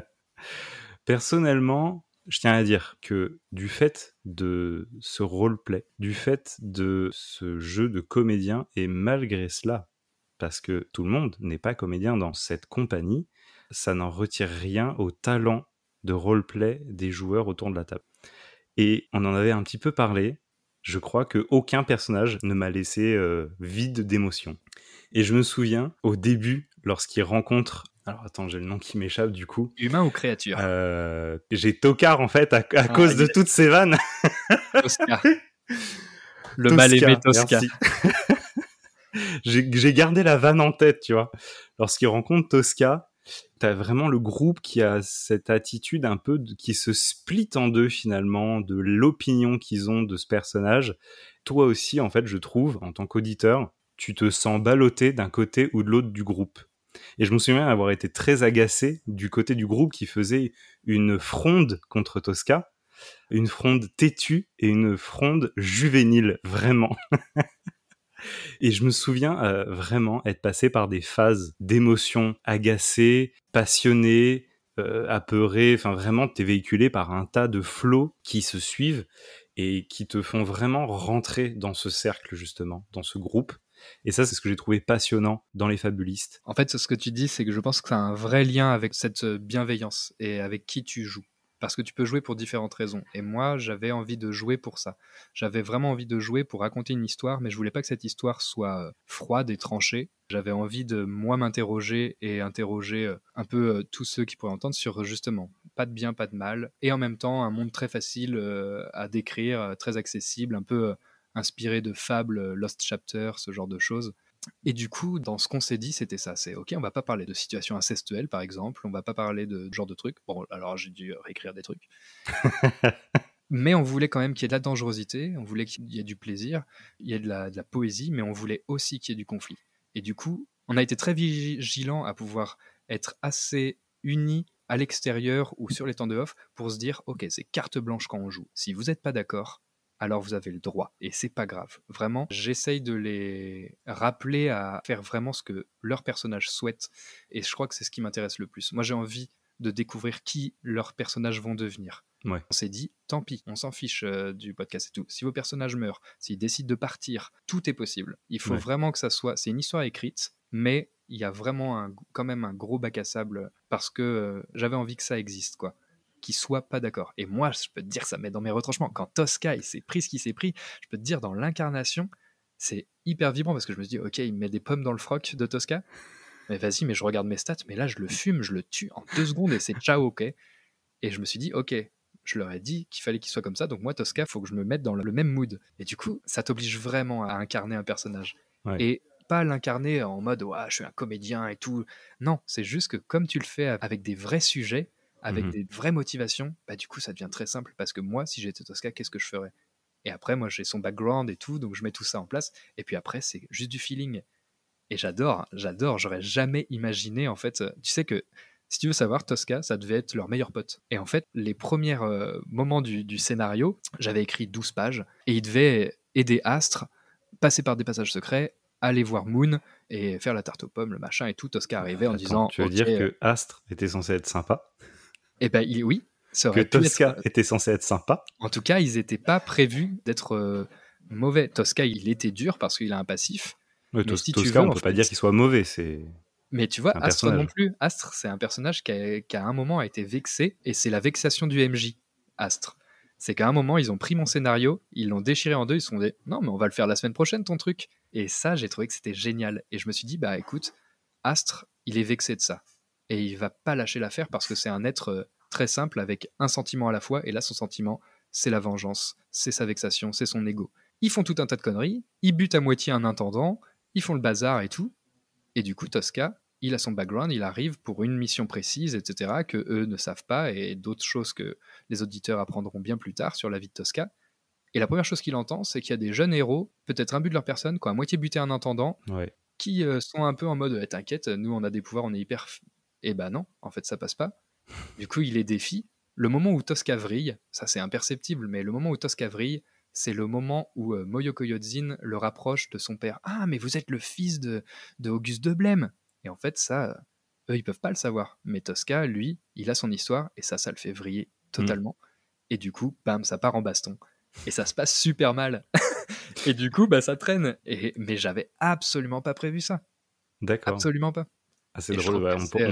[LAUGHS] Personnellement, je tiens à dire que du fait de ce roleplay, du fait de ce jeu de comédien, et malgré cela, parce que tout le monde n'est pas comédien dans cette compagnie, ça n'en retire rien au talent de roleplay des joueurs autour de la table. Et on en avait un petit peu parlé. Je crois que aucun personnage ne m'a laissé euh, vide d'émotion. Et je me souviens, au début, lorsqu'il rencontre alors attends, j'ai le nom qui m'échappe du coup. Humain ou créature? Euh, J'ai Tokar en fait à, ah, cause de toutes ces vannes. Tosca. [LAUGHS] Le mal aimé Tosca. [LAUGHS] j'ai gardé la vanne en tête, tu vois. Lorsqu'il rencontre Tosca, T'as vraiment le groupe qui a cette attitude un peu qui se split en deux finalement de l'opinion qu'ils ont de ce personnage. Toi aussi, en fait, je trouve, en tant qu'auditeur, tu te sens ballotté d'un côté ou de l'autre du groupe. Et je me souviens avoir été très agacé du côté du groupe qui faisait une fronde contre Tosca, une fronde têtue et une fronde juvénile, vraiment. [LAUGHS] Et je me souviens euh, vraiment être passé par des phases d'émotions agacées, passionnées, euh, apeurées. Enfin, vraiment, tu es véhiculé par un tas de flots qui se suivent et qui te font vraiment rentrer dans ce cercle, justement, dans ce groupe. Et ça, c'est ce que j'ai trouvé passionnant dans les fabulistes. En fait, ce que tu dis, c'est que je pense que ça a un vrai lien avec cette bienveillance et avec qui tu joues. Parce que tu peux jouer pour différentes raisons. Et moi, j'avais envie de jouer pour ça. J'avais vraiment envie de jouer pour raconter une histoire, mais je voulais pas que cette histoire soit euh, froide et tranchée. J'avais envie de moi m'interroger et interroger euh, un peu euh, tous ceux qui pourraient entendre sur justement pas de bien, pas de mal, et en même temps un monde très facile à décrire, très accessible, un peu inspiré de fables, Lost Chapter, ce genre de choses. Et du coup, dans ce qu'on s'est dit, c'était ça. C'est ok, on va pas parler de situation incestuelle, par exemple. On va pas parler de, genre de trucs. Bon, alors j'ai dû réécrire des trucs. [LAUGHS] mais on voulait quand même qu'il y ait de la dangerosité, on voulait qu'il y ait du plaisir, il y ait de la, de la poésie, mais on voulait aussi qu'il y ait du conflit. Et du coup, on a été très vigilant à pouvoir être assez unis à l'extérieur ou sur les temps de off pour se dire, ok, c'est carte blanche quand on joue. Si vous n'êtes pas d'accord, alors vous avez le droit. Et c'est pas grave. Vraiment, j'essaye de les rappeler à faire vraiment ce que leur personnage souhaite. Et je crois que c'est ce qui m'intéresse le plus. Moi, j'ai envie de découvrir qui leurs personnages vont devenir. On s'est dit, tant pis, on s'en fiche euh, du podcast et tout. Si vos personnages meurent, s'ils décident de partir, tout est possible. Il faut vraiment que ça soit. C'est une histoire écrite, mais il y a vraiment un, quand même un gros bac à sable parce que euh, j'avais envie que ça existe, quoi qui soit pas d'accord. Et moi, je peux te dire, ça met dans mes retranchements. Quand Tosca, il s'est pris ce qu'il s'est pris, je peux te dire, dans l'incarnation, c'est hyper vibrant parce que je me dis, ok, il met des pommes dans le froc de Tosca. Mais vas-y, mais je regarde mes stats, mais là, je le fume, je le tue en deux secondes et c'est ciao, ok. Et je me suis dit, ok, je leur ai dit qu'il fallait qu'il soit comme ça, donc moi, Tosca, faut que je me mette dans le même mood. Et du coup, ça t'oblige vraiment à incarner un personnage. Et pas l'incarner en mode, ouais, je suis un comédien et tout. Non, c'est juste que comme tu le fais avec des vrais sujets, avec mmh des vraies motivations, bah du coup ça devient très simple parce que moi si j'étais Tosca, qu'est-ce que je ferais? Et après moi j'ai son background et tout, donc je mets tout ça en place et puis après c'est juste du feeling. Et j'adore, j'adore, j'aurais jamais imaginé en fait, euh, tu sais que si tu veux savoir, Tosca, ça devait être leur meilleur pote. Et en fait, les premiers euh, moments du, du scénario, j'avais écrit 12 pages, et il devait aider Astre, passer par des passages secrets, aller voir Moon et faire la tarte aux pommes, le machin et tout. Tosca arrivait en disant. Tu veux dire que Astre était censé être sympa? Eh ben, oui, ça aurait que Tosca euh, était censé être sympa. En tout cas, ils n'étaient pas prévus d'être euh, mauvais. Tosca, il était dur parce qu'il a un passif. mais si Tosca, on ne peut pas dire qu'il soit mauvais. C'est. Mais tu vois, Astre non plus. Astre, c'est un personnage qui, qui, à un moment a été vexé, et c'est la vexation du MJ, Astre. C'est qu'à un moment, ils ont pris mon scénario, ils l'ont déchiré en deux, ils se sont dit non, mais on va le faire la semaine prochaine, ton truc. Et ça, j'ai trouvé que c'était génial. Et je me suis dit, bah écoute, Astre, il est vexé de ça et il va pas lâcher l'affaire parce que c'est un être euh, très simple avec un sentiment à la fois et là son sentiment c'est la vengeance, c'est sa vexation, c'est son ego. Ils font tout un tas de conneries, ils butent à moitié un intendant, ils font le bazar et tout. Et du coup Tosca, il a son background, il arrive pour une mission précise, etc., que eux ne savent pas, et d'autres choses que les auditeurs apprendront bien plus tard sur la vie de Tosca. Et la première chose qu'il entend, c'est qu'il y a des jeunes héros, peut-être un but de leur personne, qui ont à moitié buté un intendant, qui euh, sont un peu en mode eh, T'inquiète, nous on a des pouvoirs, on est hyper et bah non, en fait, ça passe pas. Du coup, il les défie. Le moment où Tosca vrille, ça c'est imperceptible, mais le moment où Tosca vrille, c'est le moment où euh, Moyoko Yodzin le rapproche de son père. Ah, mais vous êtes le fils de, de Auguste de Blême Et en fait, ça, eux, ils peuvent pas le savoir. Mais Tosca, lui, il a son histoire, et ça, ça le fait vriller totalement. Et du coup, bam, ça part en baston. Et ça se passe super mal. [LAUGHS] et du coup, bah, ça traîne. Et, mais j'avais absolument pas prévu ça. D'accord. Absolument pas. Ah, c'est drôle, on, pourrait,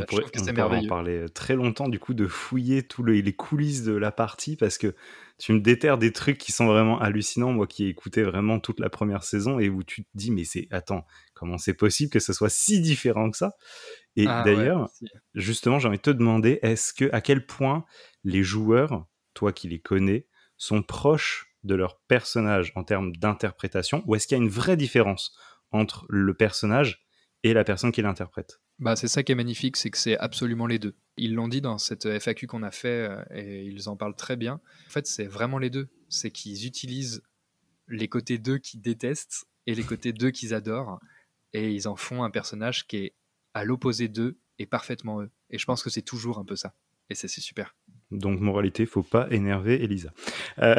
en parler euh, très longtemps, du coup, de fouiller tous les coulisses de la partie, parce que tu me déterres des trucs qui sont vraiment hallucinants, moi qui ai écouté vraiment toute la première saison, et où tu te dis, mais c'est, attends, comment c'est possible que ce soit si différent que ça? Et ah d'ailleurs, justement, j'ai envie de te demander, est-ce que, à quel point les joueurs, toi qui les connais, sont proches de leur personnage en termes d'interprétation, ou est-ce qu'il y a une vraie différence entre le personnage et la personne qui l'interprète? Bah, c'est ça qui est magnifique, c'est que c'est absolument les deux. Ils l'ont dit dans cette FAQ qu'on a fait euh, et ils en parlent très bien. En fait, c'est vraiment les deux. C'est qu'ils utilisent les côtés d'eux qu'ils détestent et les côtés d'eux qu'ils adorent et ils en font un personnage qui est à l'opposé d'eux et parfaitement eux. Et je pense que c'est toujours un peu ça. Et c'est super. Donc, moralité, faut pas énerver Elisa. Euh...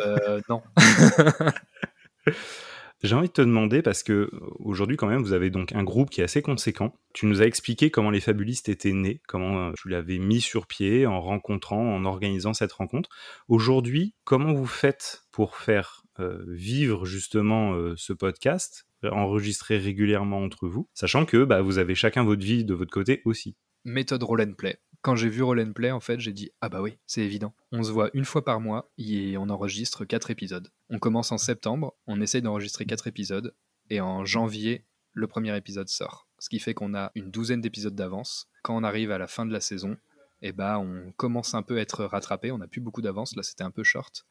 euh non. [LAUGHS] J'ai envie de te demander, parce que euh, aujourd'hui quand même, vous avez donc un groupe qui est assez conséquent. Tu nous as expliqué comment les fabulistes étaient nés, comment euh, tu l'avais mis sur pied en rencontrant, en organisant cette rencontre. Aujourd'hui, comment vous faites pour faire euh, vivre justement ce podcast, enregistrer régulièrement entre vous, sachant que bah, vous avez chacun votre vie de votre côté aussi? Méthode roll and play. Quand j'ai vu Roll Play, en fait, j'ai dit ah bah oui, c'est évident. On se voit une fois par mois et on enregistre quatre épisodes. On commence en septembre, on essaye d'enregistrer quatre épisodes et en janvier, le premier épisode sort. Ce qui fait qu'on a une douzaine d'épisodes d'avance. Quand on arrive à la fin de la saison, eh bah, on commence un peu à être rattrapé. On n'a plus beaucoup d'avance. Là, c'était un peu short.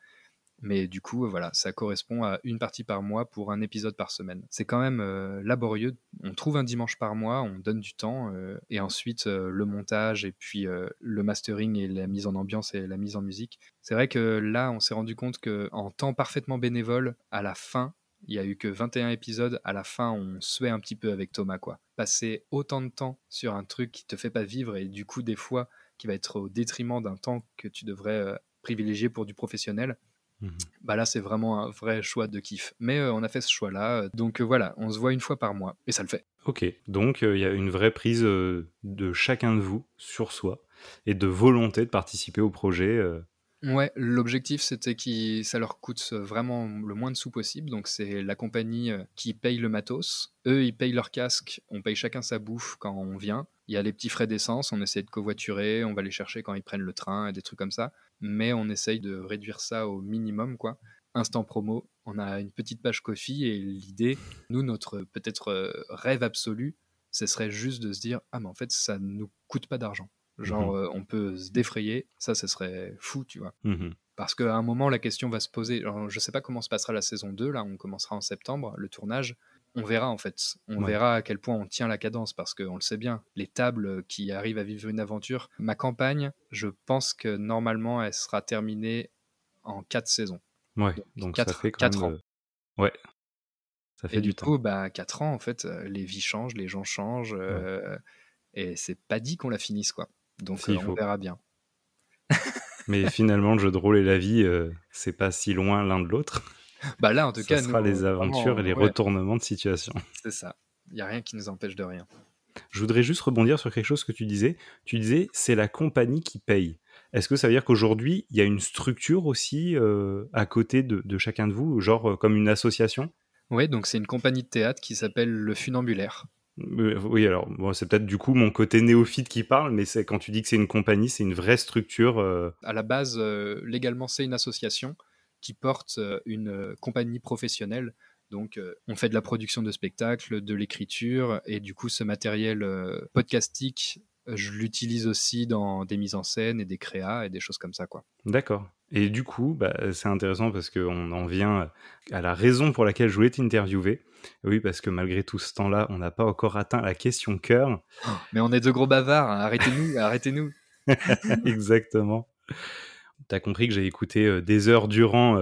Mais du coup, voilà, ça correspond à une partie par mois pour un épisode par semaine. C'est quand même euh, laborieux. On trouve un dimanche par mois, on donne du temps, euh, et ensuite euh, le montage, et puis le mastering et la mise en ambiance et la mise en musique. C'est vrai que là, on s'est rendu compte qu'en temps parfaitement bénévole, à la fin, il y a eu que 21 épisodes. À la fin, on suait un petit peu avec Thomas, quoi. Passer autant de temps sur un truc qui te fait pas vivre et du coup, des fois, qui va être au détriment d'un temps que tu devrais privilégier pour du professionnel Mmh bah là, c'est vraiment un vrai choix de kiff. Mais on a fait ce choix-là. Donc voilà, on se voit une fois par mois et ça le fait. Ok, donc il y a une vraie prise de chacun de vous sur soi et de volonté de participer au projet. Ouais, l'objectif c'était que ça leur coûte vraiment le moins de sous possible. Donc c'est la compagnie qui paye le matos. Eux, ils payent leur casque. On paye chacun sa bouffe quand on vient. Il y a les petits frais d'essence. On essaie de covoiturer. On va les chercher quand ils prennent le train et des trucs comme ça mais on essaye de réduire ça au minimum, quoi. Instant promo, on a une petite page Kofi et l'idée, nous, notre peut-être euh, rêve absolu, ce serait juste de se dire ah mais en fait ça nous coûte pas d'argent. Genre mhm. euh, on peut se défrayer, ça ce serait fou, tu vois. Mhm. Parce qu'à un moment la question va se poser. Je je sais pas comment se passera la saison 2, là on commencera en septembre le tournage on verra en fait. On verra à quel point on tient la cadence parce qu'on le sait bien. Les tables qui arrivent à vivre une aventure. Ma campagne, je pense que normalement, elle sera terminée en quatre saisons. Ouais, donc, quatre, ça fait quand ans. Ouais. Ça fait du, temps. coup, bah, 4 ans, en fait, euh, les vies changent, les gens changent. Euh, et c'est pas dit qu'on la finisse, quoi. Donc euh, on verra bien. Mais finalement, le jeu de rôle et la vie, c'est pas si loin l'un de l'autre. Bah là, en tout cas, sera les aventures et les retournements de situation. C'est ça. Il n'y a rien qui nous empêche de rien. Je voudrais juste rebondir sur quelque chose que tu disais. Tu disais, c'est la compagnie qui paye. Est-ce que ça veut dire qu'aujourd'hui, il y a une structure aussi euh, à côté de, chacun de vous, genre euh, comme une association? Oui, donc c'est une compagnie de théâtre qui s'appelle Le Funambulaire. Euh, oui, alors c'est peut-être du coup mon côté néophyte qui parle, mais c'est quand tu dis que c'est une compagnie, c'est une vraie structure. À la base, légalement, c'est une association qui porte une compagnie professionnelle. Donc, on fait de la production de spectacles, de l'écriture, et du coup, ce matériel podcastique, je l'utilise aussi dans des mises en scène et des créas et des choses comme ça, quoi. D'accord. Et du coup, bah, c'est intéressant parce qu'on en vient à la raison pour laquelle je voulais t'interviewer. Oui, parce que malgré tout ce temps-là, on n'a pas encore atteint la question cœur. Oh, mais on est de gros bavards, hein. arrêtez-nous, arrêtez-nous. [LAUGHS] Exactement as compris que j'ai écouté des heures durant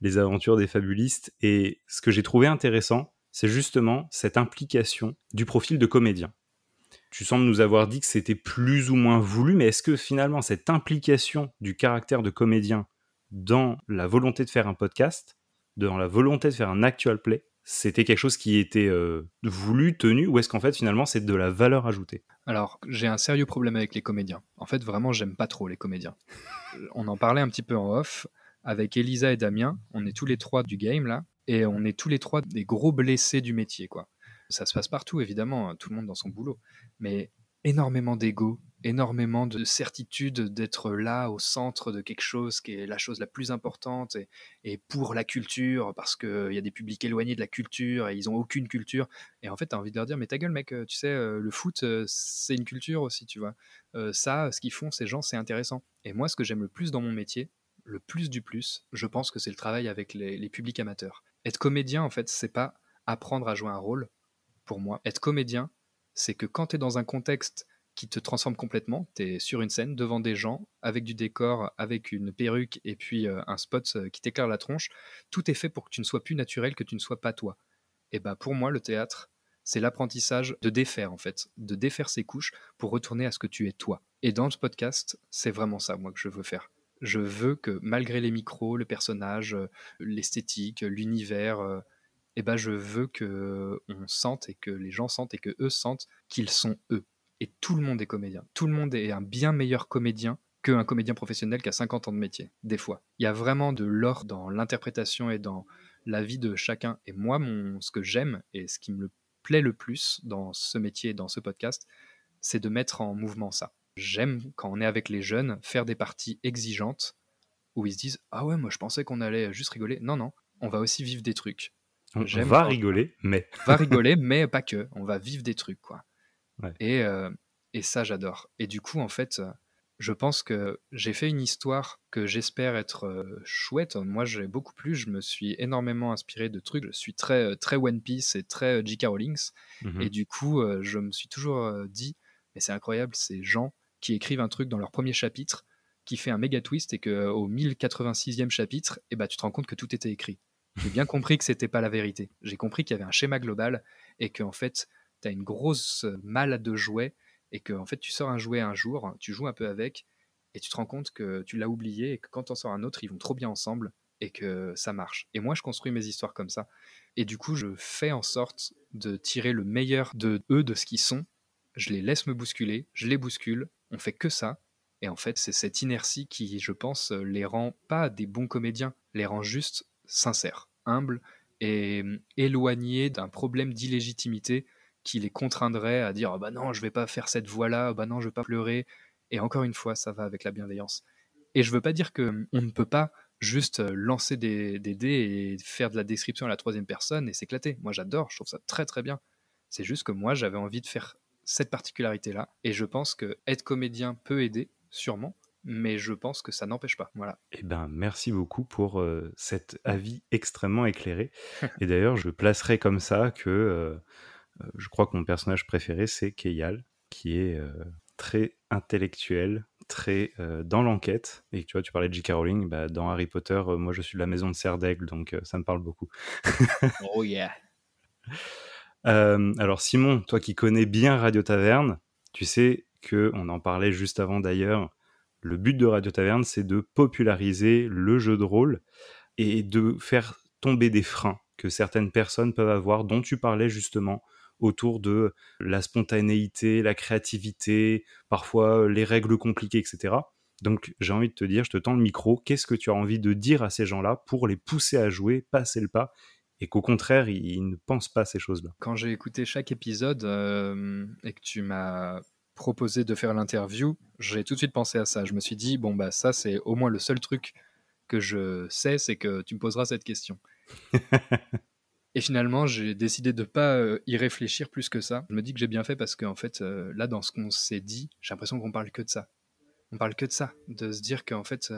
les aventures des fabulistes. Et ce que j'ai trouvé intéressant, c'est justement cette implication du profil de comédien. Tu sembles nous avoir dit que c'était plus ou moins voulu, mais est-ce que finalement cette implication du caractère de comédien dans la volonté de faire un podcast, dans la volonté de faire un actual play, c'était quelque chose qui était voulu, tenu, ou est-ce qu'en fait finalement c'est de la valeur ajoutée? Alors j'ai un sérieux problème avec les comédiens. En fait vraiment j'aime pas trop les comédiens. on en parlait un petit peu en off avec Elisa et Damien. On est tous les trois du game là, et on est tous les trois des gros blessés du métier quoi. Ça se passe partout évidemment, tout le monde dans son boulot, mais énormément d'ego, énormément de certitude d'être là au centre de quelque chose qui est la chose la plus importante et, pour la culture, parce qu'il y a des publics éloignés de la culture et ils n'ont aucune culture. Et en fait, tu as envie de leur dire, mais ta gueule mec, tu sais, euh, le foot, euh, c'est une culture aussi, tu vois. Euh, ça, ce qu'ils font, ces gens, c'est intéressant. Et moi, ce que j'aime le plus dans mon métier, le plus du plus, je pense que c'est le travail avec les, les publics amateurs. Être comédien, en fait, c'est pas apprendre à jouer un rôle, pour moi. Être comédien, c'est que quand tu es dans un contexte qui te transforme complètement. Tu es sur une scène devant des gens, avec du décor, avec une perruque et puis euh, un spot euh, qui t'éclaire la tronche. Tout est fait pour que tu ne sois plus naturel, que tu ne sois pas toi. Et bah pour moi, le théâtre, c'est l'apprentissage de défaire en fait, de défaire ses couches pour retourner à ce que tu es toi. Et dans ce podcast, c'est vraiment ça moi que je veux faire. Je veux que malgré les micros, le personnage, euh, l'esthétique, l'univers, et bah je veux que on sente et que les gens sentent et que eux sentent qu'ils sont eux et tout le monde est comédien. Tout le monde est un bien meilleur comédien qu'un comédien professionnel qui a 50 ans de métier, des fois. Il y a vraiment de l'or dans l'interprétation et dans la vie de chacun. Et moi, mon, ce que j'aime et ce qui me plaît le plus dans ce métier, dans ce podcast, c'est de mettre en mouvement ça. J'aime, quand on est avec les jeunes, faire des parties exigeantes où ils se disent Ah ouais, moi je pensais qu'on allait juste rigoler. Non, non, on va aussi vivre des trucs. On, va rigoler, mais. Va rigoler, mais pas que. On va vivre des trucs, quoi. Et, euh, et ça, j'adore. Et du coup, en fait, je pense que j'ai fait une histoire que j'espère être euh, chouette. Moi, j'ai beaucoup plu. Je me suis énormément inspiré de trucs. Je suis très, très One Piece et très J.K. Rowling. Mmh et du coup, je me suis toujours dit Mais c'est incroyable, ces gens qui écrivent un truc dans leur premier chapitre qui fait un méga twist et qu'au 1086e chapitre, eh ben, tu te rends compte que tout était écrit. J'ai bien compris que c'était pas la vérité. J'ai compris qu'il y avait un schéma global et qu'en fait, tu as une grosse malle de jouets et que en fait, tu sors un jouet un jour, tu joues un peu avec et tu te rends compte que tu l'as oublié et que quand en sors un autre, ils vont trop bien ensemble et que ça marche. Et moi, je construis mes histoires comme ça. Et du coup, je fais en sorte de tirer le meilleur de eux, de ce qu'ils sont. Je les laisse me bousculer, je les bouscule, on fait que ça. Et en fait, c'est cette inertie qui, je pense, les rend pas des bons comédiens, les rend juste sincères, humbles et hum, éloignés d'un problème d'illégitimité qui les contraindrait à dire oh bah non, je vais pas faire cette voix-là, oh bah non, je vais pas pleurer. Et encore une fois, ça va avec la bienveillance. Et je veux pas dire que hum, on ne peut pas juste euh, lancer des, des dés et faire de la description à la troisième personne et s'éclater. Moi, j'adore, je trouve ça très très bien. C'est juste que moi, j'avais envie de faire cette particularité-là. Et je pense que être comédien peut aider, sûrement, mais je pense que ça n'empêche pas. Voilà. Eh ben, merci beaucoup pour euh, cet avis extrêmement éclairé. et d'ailleurs, je placerai comme ça que euh, je crois que mon personnage préféré, c'est Keyal, qui est très intellectuel, très dans l'enquête. Et tu vois, tu parlais de J.K. Rowling, bah, dans Harry Potter, moi je suis la maison de Serre d'Aigle, donc ça me parle beaucoup. [LAUGHS] oh yeah euh, alors Simon, toi qui connais bien Radio Taverne, tu sais que on en parlait juste avant d'ailleurs. Le but de Radio Taverne, c'est de populariser le jeu de rôle et de faire tomber des freins que certaines personnes peuvent avoir, dont tu parlais justement autour de la spontanéité, la créativité, parfois les règles compliquées, etc. Donc j'ai envie de te dire, je te tends le micro, qu'est-ce que tu as envie de dire à ces gens-là pour les pousser à jouer, passer le pas et qu'au contraire, il, ne pense pas à ces choses-là? Quand j'ai écouté chaque épisode euh, et que tu m'as proposé de faire l'interview, j'ai tout de suite pensé à ça. Je me suis dit, bon, bah ça, c'est au moins le seul truc que je sais, c'est que tu me poseras cette question. [LAUGHS] et finalement, j'ai décidé de ne pas euh, y réfléchir plus que ça. Je me dis que j'ai bien fait parce qu'en fait, euh, là, dans ce qu'on s'est dit, j'ai l'impression qu'on parle que de ça. On parle que de ça, de se dire qu'en fait,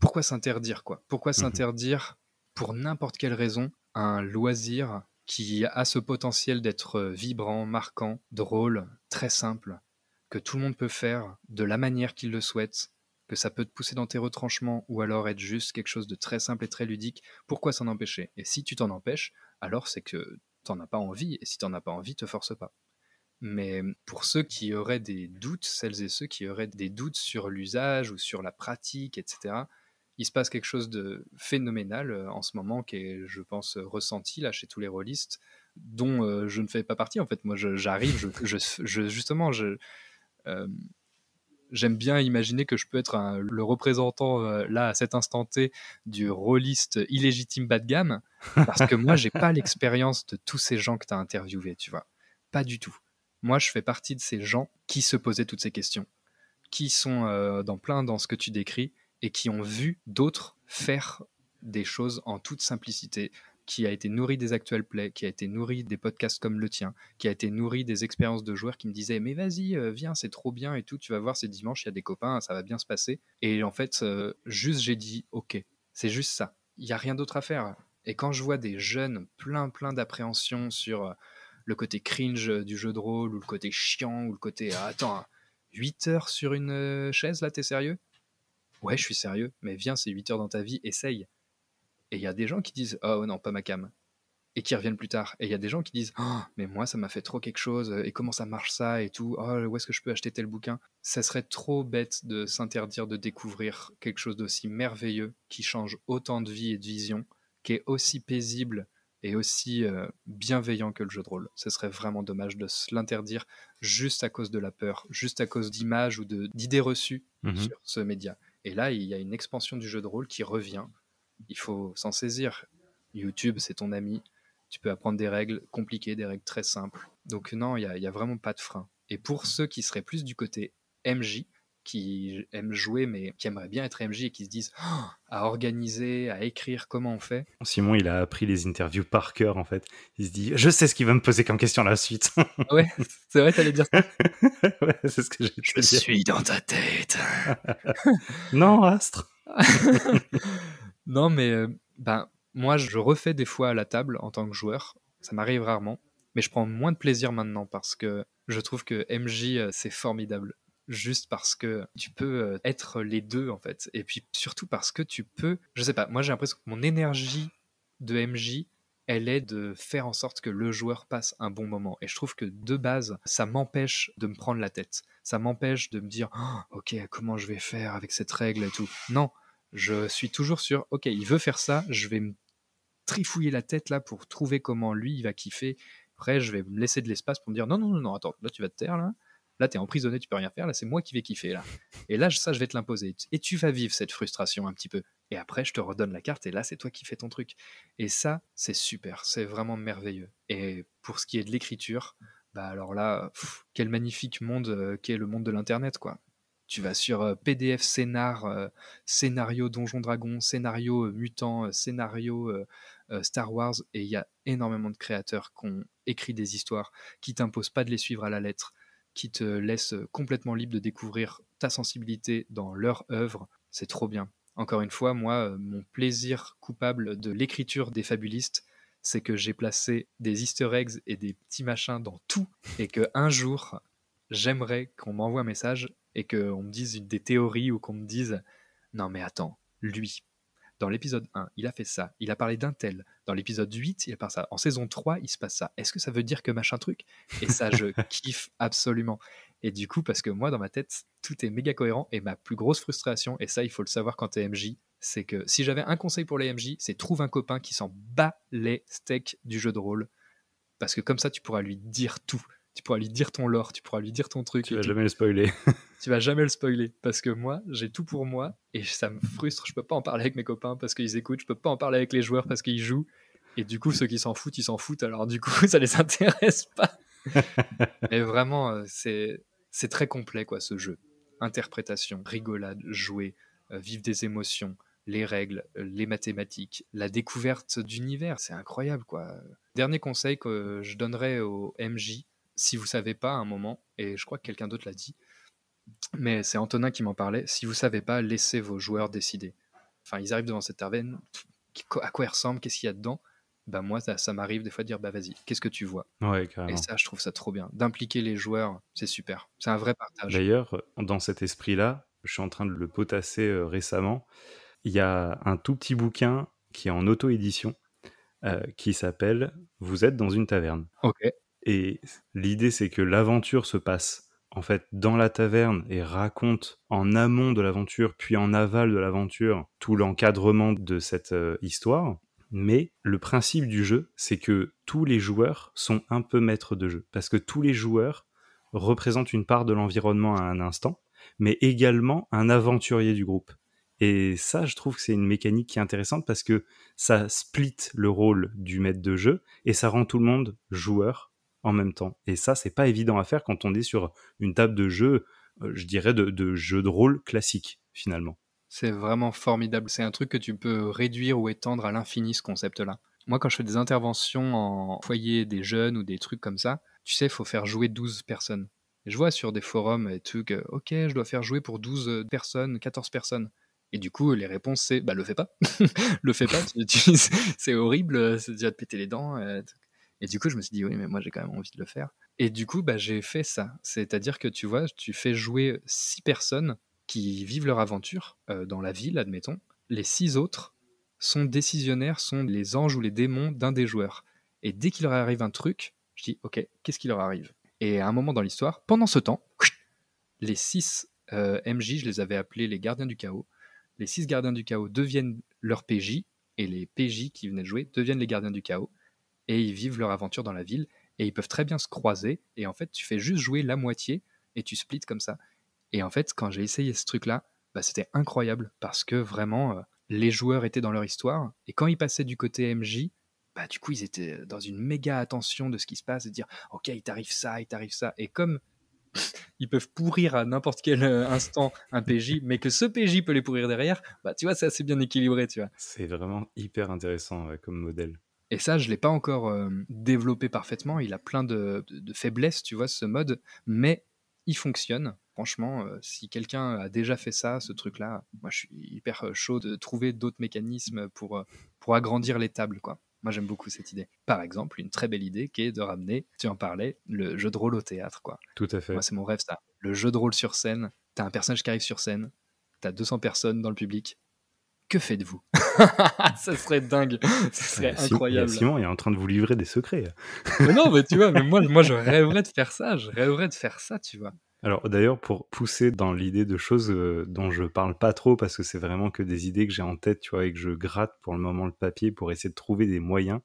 pourquoi s'interdire, quoi? Pourquoi mhm. s'interdire pour n'importe quelle raison un loisir qui a ce potentiel d'être vibrant, marquant, drôle, très simple, que tout le monde peut faire de la manière qu'il le souhaite, que ça peut te pousser dans tes retranchements ou alors être juste quelque chose de très simple et très ludique, pourquoi s'en empêcher? Et si tu t'en empêches, alors c'est que t'en as pas envie, et si t'en as pas envie, te force pas. Mais pour ceux qui auraient des doutes, celles et ceux qui auraient des doutes sur l'usage ou sur la pratique, etc., il se passe quelque chose de phénoménal euh, en ce moment qui est, je pense, ressenti là chez tous les rôlistes, dont euh, je ne fais pas partie. En fait, moi, j'arrive, justement, je, euh, j'aime bien imaginer que je peux être le représentant là à cet instant T du rôliste illégitime bas de gamme, parce que moi, j'ai pas [LAUGHS] l'expérience de tous ces gens que tu as interviewés, tu vois, pas du tout. Moi, je fais partie de ces gens qui se posaient toutes ces questions, qui sont dans plein dans ce que tu décris et qui ont vu d'autres faire des choses en toute simplicité, qui a été nourri des actuels plays, qui a été nourri des podcasts comme le tien, qui a été nourri des expériences de joueurs qui me disaient mais vas-y euh, viens c'est trop bien et tout tu vas voir c'est dimanche il y a des copains ça va bien se passer. Et en fait euh, juste j'ai dit ok c'est juste ça. Il y a rien d'autre à faire. Et quand je vois des jeunes plein plein d'appréhension sur euh, le côté cringe du jeu de rôle ou le côté chiant ou le côté ah, attends 8 heures sur une chaise là t'es sérieux? Ouais, je suis sérieux, mais viens, c'est 8 heures dans ta vie, essaye. Et il y a des gens qui disent Oh non, pas ma cam. Et qui reviennent plus tard. Et il y a des gens qui disent oh, mais moi, ça m'a fait trop quelque chose. Et comment ça marche ça et tout Oh, où est-ce que je peux acheter tel bouquin? Ça serait trop bête de s'interdire de découvrir quelque chose d'aussi merveilleux, qui change autant de vie et de vision, qui est aussi paisible et aussi euh, bienveillant que le jeu de rôle. Ce serait vraiment dommage de se l'interdire juste à cause de la peur, juste à cause d'images ou d'idées reçues mmh sur ce média. Et là, il y a une expansion du jeu de rôle qui revient. Il faut s'en saisir. YouTube, c'est ton ami. Tu peux apprendre des règles compliquées, des règles très simples. Donc non, il n'y a, vraiment pas de frein. Et pour ceux qui seraient plus du côté MJ qui aiment jouer mais qui aimeraient bien être MJ et qui se disent oh, à organiser, à écrire, comment on fait. Simon, il a appris les interviews par cœur en fait. Il se dit je sais ce qu'il va me poser comme question la suite. ouais, c'est vrai, t'allais dire ça. [LAUGHS] ouais, c'est ce que j'ai Je suis dans ta tête. [LAUGHS] non, Astre. [LAUGHS] non, mais euh, ben moi, je refais des fois à la table en tant que joueur. Ça m'arrive rarement, mais je prends moins de plaisir maintenant parce que je trouve que MJ euh, c'est formidable juste parce que tu peux euh, être les deux en fait. Et puis surtout parce que tu peux, je sais pas, moi j'ai l'impression que mon énergie de MJ, elle est de faire en sorte que le joueur passe un bon moment. Et je trouve que de base, ça m'empêche de me prendre la tête. Ça m'empêche de me dire, oh, ok, comment je vais faire avec cette règle et tout. Non, je suis toujours sur, ok, il veut faire ça, je vais me trifouiller la tête là pour trouver comment lui il va kiffer. Après, je vais me laisser de l'espace pour me dire, non, non, non, non, attends, là tu vas te taire là Là, tu es emprisonné, tu peux rien faire. Là, c'est moi qui vais kiffer. Là. Et là, ça, je vais te l'imposer. Et tu vas vivre cette frustration un petit peu. Et après, je te redonne la carte. Et là, c'est toi qui fais ton truc. Et ça, c'est super. C'est vraiment merveilleux. Et pour ce qui est de l'écriture, bah alors là, quel magnifique monde euh, qu'est le monde de l'Internet, quoi. Tu vas sur euh, PDF scénar, euh, scénario Donjon Dragon, scénario mutant, scénario Star Wars, et il y a énormément de créateurs qui ont écrit des histoires, qui t'imposent pas de les suivre à la lettre, qui te laisse complètement libre de découvrir ta sensibilité dans leur œuvre. C'est trop bien. Encore une fois, moi, euh, mon plaisir coupable de l'écriture des fabulistes, c'est que j'ai placé des easter eggs et des petits machins dans tout et que un jour, j'aimerais qu'on m'envoie un message et qu'on me dise des théories ou qu'on me dise non mais attends, lui, dans l'épisode 1, il a fait ça, il a parlé d'un tel. Dans l'épisode 8, il a parlé ça. En saison 3, il se passe ça. Est-ce que ça veut dire que machin truc? Et ça, je [LAUGHS] kiffe absolument. Et du coup, parce que moi, dans ma tête, tout est méga cohérent. Et ma plus grosse frustration, et ça, il faut le savoir quand t'es MJ, c'est que si j'avais un conseil pour les MJ, c'est trouve un copain qui s'en bat les steaks du jeu de rôle. Parce que comme ça, tu pourras lui dire tout tu pourras lui dire ton lore, tu pourras lui dire ton truc. Tu vas jamais le spoiler. [LAUGHS] tu vas jamais le spoiler parce que moi, j'ai tout pour moi et ça me frustre. Je peux pas en parler avec mes copains parce qu'ils écoutent, je peux pas en parler avec les joueurs parce qu'ils jouent. Et du coup, ceux qui s'en foutent, ils s'en foutent. Alors du coup, [LAUGHS] ça les intéresse pas. [LAUGHS] Mais vraiment, euh, c'est c'est très complet quoi ce jeu. Interprétation, rigolade, jouer, euh, vivre des émotions, les règles, les mathématiques, la découverte d'univers, c'est incroyable quoi. Dernier conseil que je donnerais au MJ, si vous savez pas à un moment, et je crois que quelqu'un d'autre l'a dit, mais c'est Antonin qui m'en parlait, si vous savez pas, laissez vos joueurs décider. Enfin, ils arrivent devant cette taverne, à quoi ils ressemblent, qu'est-ce qu'il y a dedans? Bah moi ça, m'arrive des fois de dire bah vas-y qu'est-ce que tu vois? Ouais, et ça je trouve ça trop bien. D'impliquer les joueurs c'est super. C'est un vrai partage. D'ailleurs dans cet esprit là je suis en train de le potasser euh, récemment. Il y a un tout petit bouquin qui est en auto édition euh, qui s'appelle vous êtes dans une taverne ok et l'idée, c'est que l'aventure se passe en fait dans la taverne et raconte en amont de l'aventure, puis en aval de l'aventure, tout l'encadrement de cette euh, histoire. Mais le principe du jeu, c'est que tous les joueurs sont un peu maîtres de jeu, parce que tous les joueurs représentent une part de l'environnement à un instant, mais également un aventurier du groupe. Et ça, je trouve que c'est une mécanique qui est intéressante parce que ça split le rôle du maître de jeu et ça rend tout le monde joueur en même temps. Et ça, c'est pas évident à faire quand on est sur une table de jeu, euh, je dirais, de, jeu de rôle classique, finalement. C'est vraiment formidable. C'est un truc que tu peux réduire ou étendre à l'infini, ce concept-là. Moi, quand je fais des interventions en foyer des jeunes ou des trucs comme ça, tu sais, il faut faire jouer 12 personnes. Et je vois sur des forums et que, ok, je dois faire jouer pour 12 personnes, 14 personnes. Et du coup, les réponses, c'est, bah, le fais pas. [LAUGHS] le fais pas, c'est horrible, c'est déjà de péter les dents. Et du coup, je me suis dit, oui, mais moi, j'ai quand même envie de le faire. Et du coup, bah, j'ai fait ça. C'est-à-dire que tu vois, tu fais jouer six personnes qui vivent leur aventure euh, dans la ville, admettons. Les six autres sont décisionnaires, sont les anges ou les démons d'un des joueurs. Et dès qu'il leur arrive un truc, je dis, ok, qu'est-ce qui leur arrive? Et à un moment dans l'histoire, pendant ce temps, [TSK] les six euh, MJ, je les avais appelés les gardiens du chaos. Les six gardiens du chaos deviennent leurs PJ, et les PJ qui venaient de jouer deviennent les gardiens du chaos et ils vivent leur aventure dans la ville et ils peuvent très bien se croiser et en fait tu fais juste jouer la moitié et tu splits comme ça. Et en fait quand j'ai essayé ce truc là, bah, c'était incroyable parce que vraiment euh, les joueurs étaient dans leur histoire et quand ils passaient du côté MJ, bah du coup ils étaient dans une méga attention de ce qui se passe, de dire ok il t'arrive ça, il t'arrive ça et comme [LAUGHS] ils peuvent pourrir à n'importe quel euh, instant un PJ, mais que ce PJ peut les pourrir derrière, bah tu vois, c'est assez bien équilibré, tu vois. C'est vraiment hyper intéressant comme modèle. Et ça, je l'ai pas encore euh, développé parfaitement. Il a plein de, faiblesses, tu vois, ce mode, mais il fonctionne. Franchement, euh, si quelqu'un a déjà fait ça, ce truc-là, moi je suis hyper chaud de trouver d'autres mécanismes pour, pour agrandir les tables, quoi. Moi, j'aime beaucoup cette idée. Par exemple, une très belle idée qui est de ramener, tu en parlais, le jeu de rôle au théâtre. Quoi. Tout à fait. Moi, c'est mon rêve, ça. Le jeu de rôle sur scène, t'as un personnage qui arrive sur scène, t'as 200 personnes dans le public. Que faites-vous [LAUGHS] Ça serait dingue, ça serait incroyable. Simon est en train de vous livrer des secrets. non, mais tu vois, mais moi, moi, je [LAUGHS] rêverais de faire ça. Je rêverais de faire ça, tu vois. Alors d'ailleurs, pour pousser dans l'idée de choses euh, dont je parle pas trop, parce que c'est vraiment que des idées que j'ai en tête, tu vois, et que je gratte pour le moment le papier pour essayer de trouver des moyens,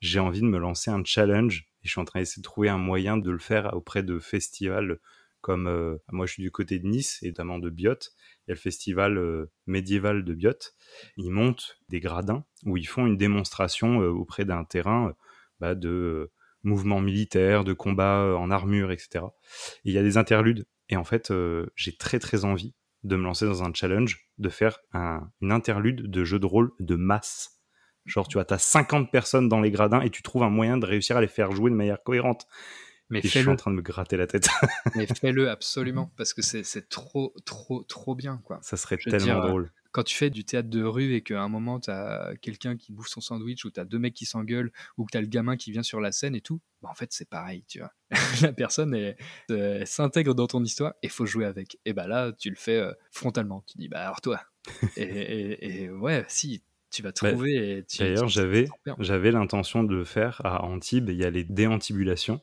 j'ai envie de me lancer un challenge, et je suis en train d'essayer de trouver un moyen de le faire auprès de festivals comme, euh, moi je suis du côté de Nice, et notamment de Biot, il y a le festival euh, médiéval de Biot, ils montent des gradins où ils font une démonstration auprès d'un terrain bah, de mouvements militaires, de combats euh, en armure, etc. il y a des interludes. Et en fait, euh, j'ai très très envie de me lancer dans un challenge, de faire un, une interlude de jeu de rôle de masse. Genre, tu vois, t'as 50 personnes dans les gradins et tu trouves un moyen de réussir à les faire jouer de manière cohérente. Mais je suis en train de me gratter la tête. [LAUGHS] Mais fais-le absolument, parce que c'est trop, trop, trop bien, quoi. Ça serait tellement euh, drôle quand tu fais du théâtre de rue et qu'à un moment, tu as quelqu'un qui bouffe son sandwich ou tu as deux mecs qui s'engueulent ou que tu as le gamin qui vient sur la scène et tout, bah en fait, c'est pareil, tu vois. [LAUGHS] la personne euh, s'intègre dans ton histoire et faut jouer avec. Et bah là, tu le fais euh, frontalement. Tu dis, bah alors toi. [LAUGHS] et, ouais, si, tu vas bah, trouver. D'ailleurs, j'avais, j'avais l'intention de le faire à Antibes. Il y a les déantibulations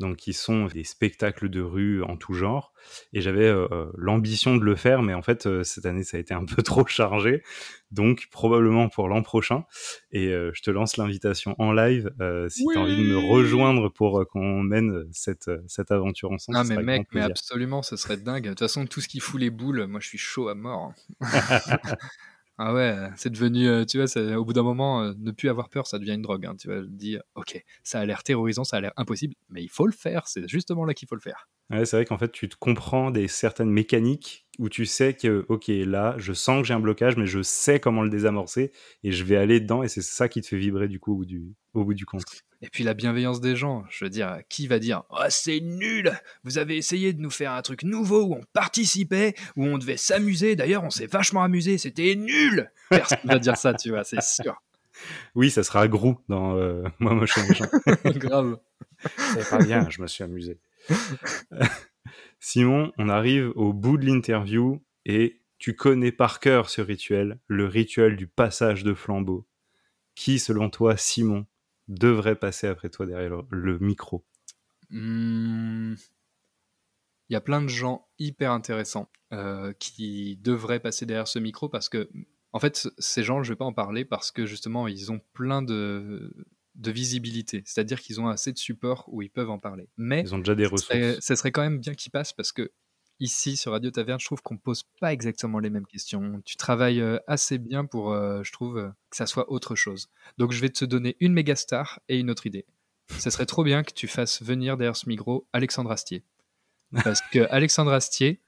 donc qui sont des spectacles de rue en tout genre. Et j'avais euh, l'ambition de le faire, mais en fait, euh, cette année, ça a été un peu [LAUGHS] trop chargé. Donc, probablement pour l'an prochain. Et je te lance l'invitation en live si tu as envie de me rejoindre pour qu'on mène cette, cette aventure ensemble. Ah, mais mec, mais absolument, ce serait dingue. De toute façon, tout ce qui fout les boules, moi, je suis chaud à mort. [LAUGHS] [LAUGHS] Ah ouais, c'est devenu, euh, tu vois, au bout d'un moment, euh, ne plus avoir peur, ça devient une drogue. Hein. Tu vas dire, ok, ça a l'air terrorisant, ça a l'air impossible, mais il faut le faire, c'est justement là qu'il faut le faire. Ouais, c'est vrai qu'en fait, tu te comprends des certaines mécaniques où tu sais que, ok, là, je sens que j'ai un blocage, mais je sais comment le désamorcer et je vais aller dedans et c'est ça qui te fait vibrer du coup au bout du, au bout du compte. Et puis la bienveillance des gens, je veux dire, qui va dire oh, c'est nul Vous avez essayé de nous faire un truc nouveau où on participait, où on devait s'amuser. D'ailleurs, on s'est vachement amusé, c'était nul Personne va dire ça, tu vois, c'est sûr. Oui, ça sera Grou dans euh, [LAUGHS] Moi, moche méchant. [LAUGHS] Grave. C'est pas bien, je me suis amusé. [LAUGHS] Simon, on arrive au bout de l'interview et tu connais par cœur ce rituel, le rituel du passage de flambeau. Qui, selon toi, Simon, devrait passer après toi derrière le, micro? Hmm. Il y a plein de gens hyper intéressants euh, qui devraient passer derrière ce micro parce que, en fait, ces gens, je ne vais pas en parler parce que justement, ils ont plein de, de visibilité, c'est-à-dire qu'ils ont assez de support où ils peuvent en parler. Mais ils ont déjà des ressources. Ce serait quand même bien qu'ils passent parce que ici sur Radio Taverne, je trouve qu'on pose pas exactement les mêmes questions. Tu travailles euh, assez bien pour, euh, je trouve, euh, que ça soit autre chose. Donc je vais te donner une méga star et une autre idée. Ce serait trop bien que tu fasses venir derrière ce micro Alexandre Astier. Parce que Alexandre Astier,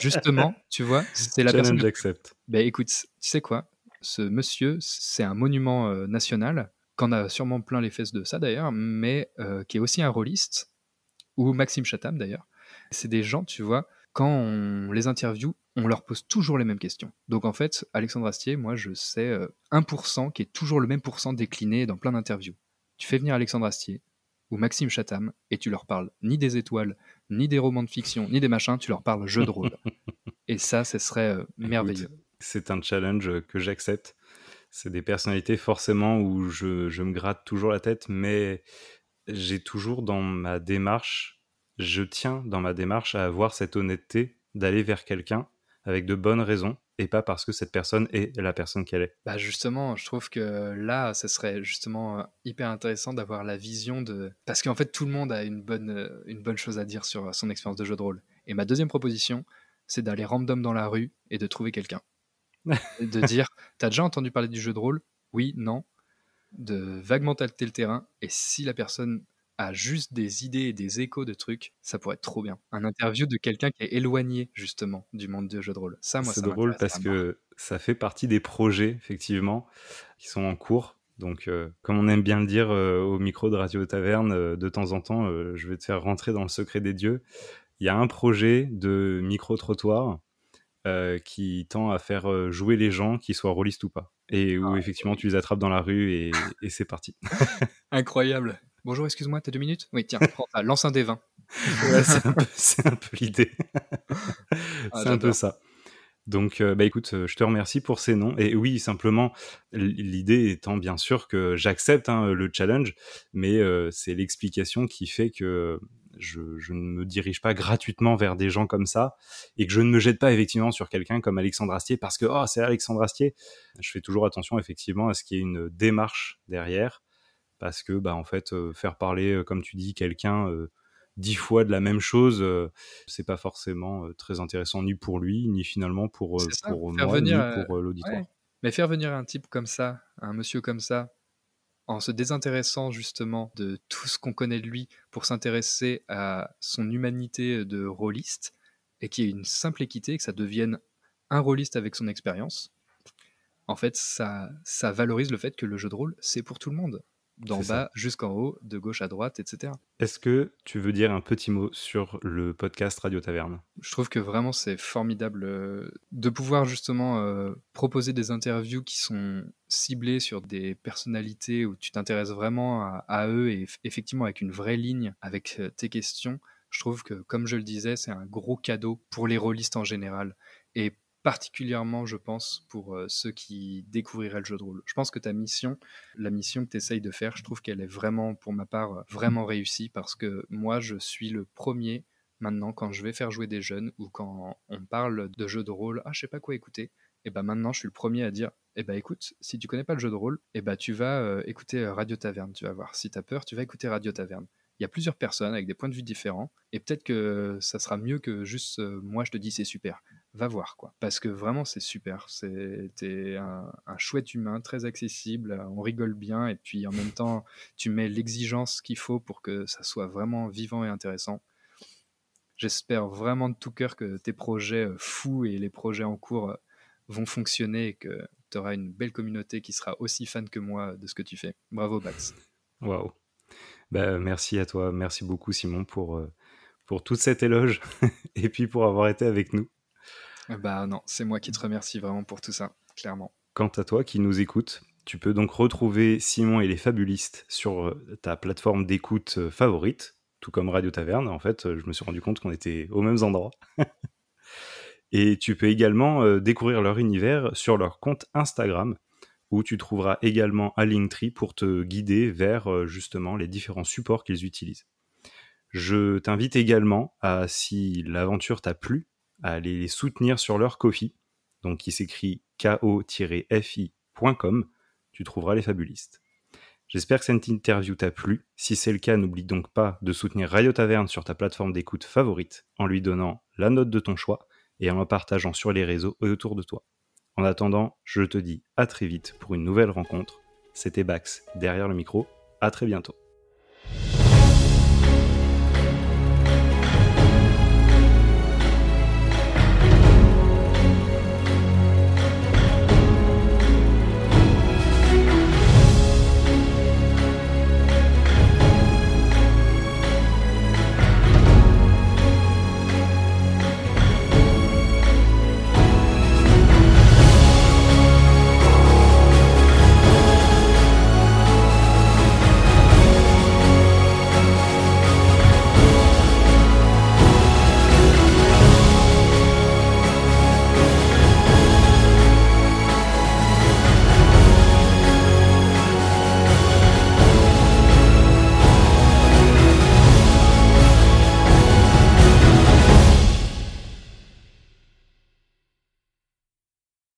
justement, tu vois, c'est la personne. j'accepte. Ben écoute, tu sais quoi? Ce monsieur, c'est un monument national, qu'on a sûrement plein les fesses de ça d'ailleurs, mais qui est aussi un rôliste, ou Maxime Chatham d'ailleurs c'est des gens, tu vois, quand on les interviewe, on leur pose toujours les mêmes questions. Donc en fait, Alexandre Astier, moi je sais 1% euh, qui est toujours le même pourcent décliné dans plein d'interviews. Tu fais venir Alexandre Astier ou Maxime Chatham et tu leur parles ni des étoiles, ni des romans de fiction, ni des machins, tu leur parles jeu de rôle. [LAUGHS] et ça, ce serait euh, merveilleux. C'est un challenge que j'accepte. C'est des personnalités forcément où je, me gratte toujours la tête, mais j'ai toujours dans ma démarche je tiens dans ma démarche à avoir cette honnêteté d'aller vers quelqu'un avec de bonnes raisons et pas parce que cette personne est la personne qu'elle est. Bah justement, je trouve que là, ce serait justement euh, hyper intéressant d'avoir la vision de... Parce qu'en fait, tout le monde a une bonne, euh, une bonne chose à dire sur son expérience de jeu de rôle. Et ma deuxième proposition, c'est d'aller random dans la rue et de trouver quelqu'un. De dire, t'as déjà entendu parler du jeu de rôle? Oui, non. De vaguement tâter le terrain. Et si la personne a juste des idées et des échos de trucs, ça pourrait être trop bien. Un interview de quelqu'un qui est éloigné justement du monde du jeu de rôle. Ça, moi, c'est drôle parce que ça fait partie des projets effectivement qui sont en cours. Donc, euh, comme on aime bien le dire euh, au micro de Radio Taverne, euh, de temps en temps, je vais te faire rentrer dans le secret des dieux. Il y a un projet de micro-trottoir qui tend à faire jouer les gens, qu'ils soient rôlistes ou pas. Et où ah, effectivement, tu les attrapes dans la rue et, et c'est parti. [LAUGHS] Incroyable. Bonjour, excuse-moi, t'as deux minutes? Oui, tiens, prends ça, lance un des 20. [LAUGHS] [LAUGHS] c'est un peu, l'idée. Ah, c'est un peu ça. Donc, euh, bah écoute, euh, je te remercie pour ces noms. Et oui, simplement, l'idée étant bien sûr que j'accepte hein, le challenge, mais euh, c'est l'explication qui fait que je, ne me dirige pas gratuitement vers des gens comme ça et que je ne me jette pas effectivement sur quelqu'un comme Alexandre Astier parce que oh, c'est Alexandre Astier. Je fais toujours attention effectivement à ce qu'il y ait une démarche derrière parce que bah en fait faire parler comme tu dis quelqu'un dix fois de la même chose, c'est pas forcément très intéressant ni pour lui, ni finalement pour, pour moi, ni pour l'auditoire. Mais faire venir un type comme ça, un monsieur comme ça, en se désintéressant justement de tout ce qu'on connaît de lui pour s'intéresser à son humanité de rôliste, et qu'il y ait une simple équité, que ça devienne un rôliste avec son expérience, en fait, ça valorise le fait que le jeu de rôle, c'est pour tout le monde d'en bas jusqu'en haut, de gauche à droite, etc. Est-ce que tu veux dire un petit mot sur le podcast Radio Taverne? Je trouve que vraiment c'est formidable euh, de pouvoir justement euh, proposer des interviews qui sont ciblées sur des personnalités où tu t'intéresses vraiment à, eux et effectivement avec une vraie ligne avec euh, tes questions. Je trouve que, comme je le disais, c'est un gros cadeau pour les rôlistes en général. Et particulièrement, je pense, pour euh, ceux qui découvriraient le jeu de rôle. Je pense que ta mission, la mission que tu essayes de faire, je trouve qu'elle est vraiment, pour ma part, vraiment réussie parce que moi, je suis le premier maintenant quand je vais faire jouer des jeunes ou quand on parle de jeu de rôle, ah, je sais pas quoi écouter. Et ben maintenant, je suis le premier à dire, eh ben écoute, si tu connais pas le jeu de rôle, eh ben tu vas euh, écouter euh, Radio Taverne, tu vas voir. Si tu as peur, tu vas écouter Radio Taverne il y a plusieurs personnes avec des points de vue différents et peut-être que ça sera mieux que juste moi je te dis c'est super va voir quoi. Parce que vraiment c'est super. C'était un, un, chouette humain, très accessible, on rigole bien et puis en même [LAUGHS] temps tu mets l'exigence qu'il faut pour que ça soit vraiment vivant et intéressant. J'espère vraiment de tout cœur que tes projets euh, fous et les projets en cours euh, vont fonctionner et que tu auras une belle communauté qui sera aussi fan que moi de ce que tu fais. Bravo Bax. [LAUGHS] Waouh. Bah, merci à toi, merci beaucoup Simon pour, euh, pour toute cette éloge [LAUGHS] et puis pour avoir été avec nous. Bah non, c'est moi qui te remercie vraiment pour tout ça, clairement. Quant à toi qui nous écoutes, tu peux donc retrouver Simon et les Fabulistes sur euh, ta plateforme d'écoute euh, favorite, tout comme Radio Taverne. En fait, euh, je me suis rendu compte qu'on était aux mêmes endroits. [LAUGHS] et tu peux également découvrir leur univers sur leur compte Instagram, où tu trouveras également un Linktree pour te guider vers justement les différents supports qu'ils utilisent. Je t'invite également à, si l'aventure t'a plu, à aller les soutenir sur leur Kofi, donc qui s'écrit ko-fi.com, tu trouveras les fabulistes. J'espère que cette interview t'a plu. Si c'est le cas, n'oublie donc pas de soutenir Radio Taverne sur ta plateforme d'écoute favorite en lui donnant la note de ton choix et en la partageant sur les réseaux et autour de toi. En attendant, je te dis à très vite pour une nouvelle rencontre. C'était Bax derrière le micro. À très bientôt.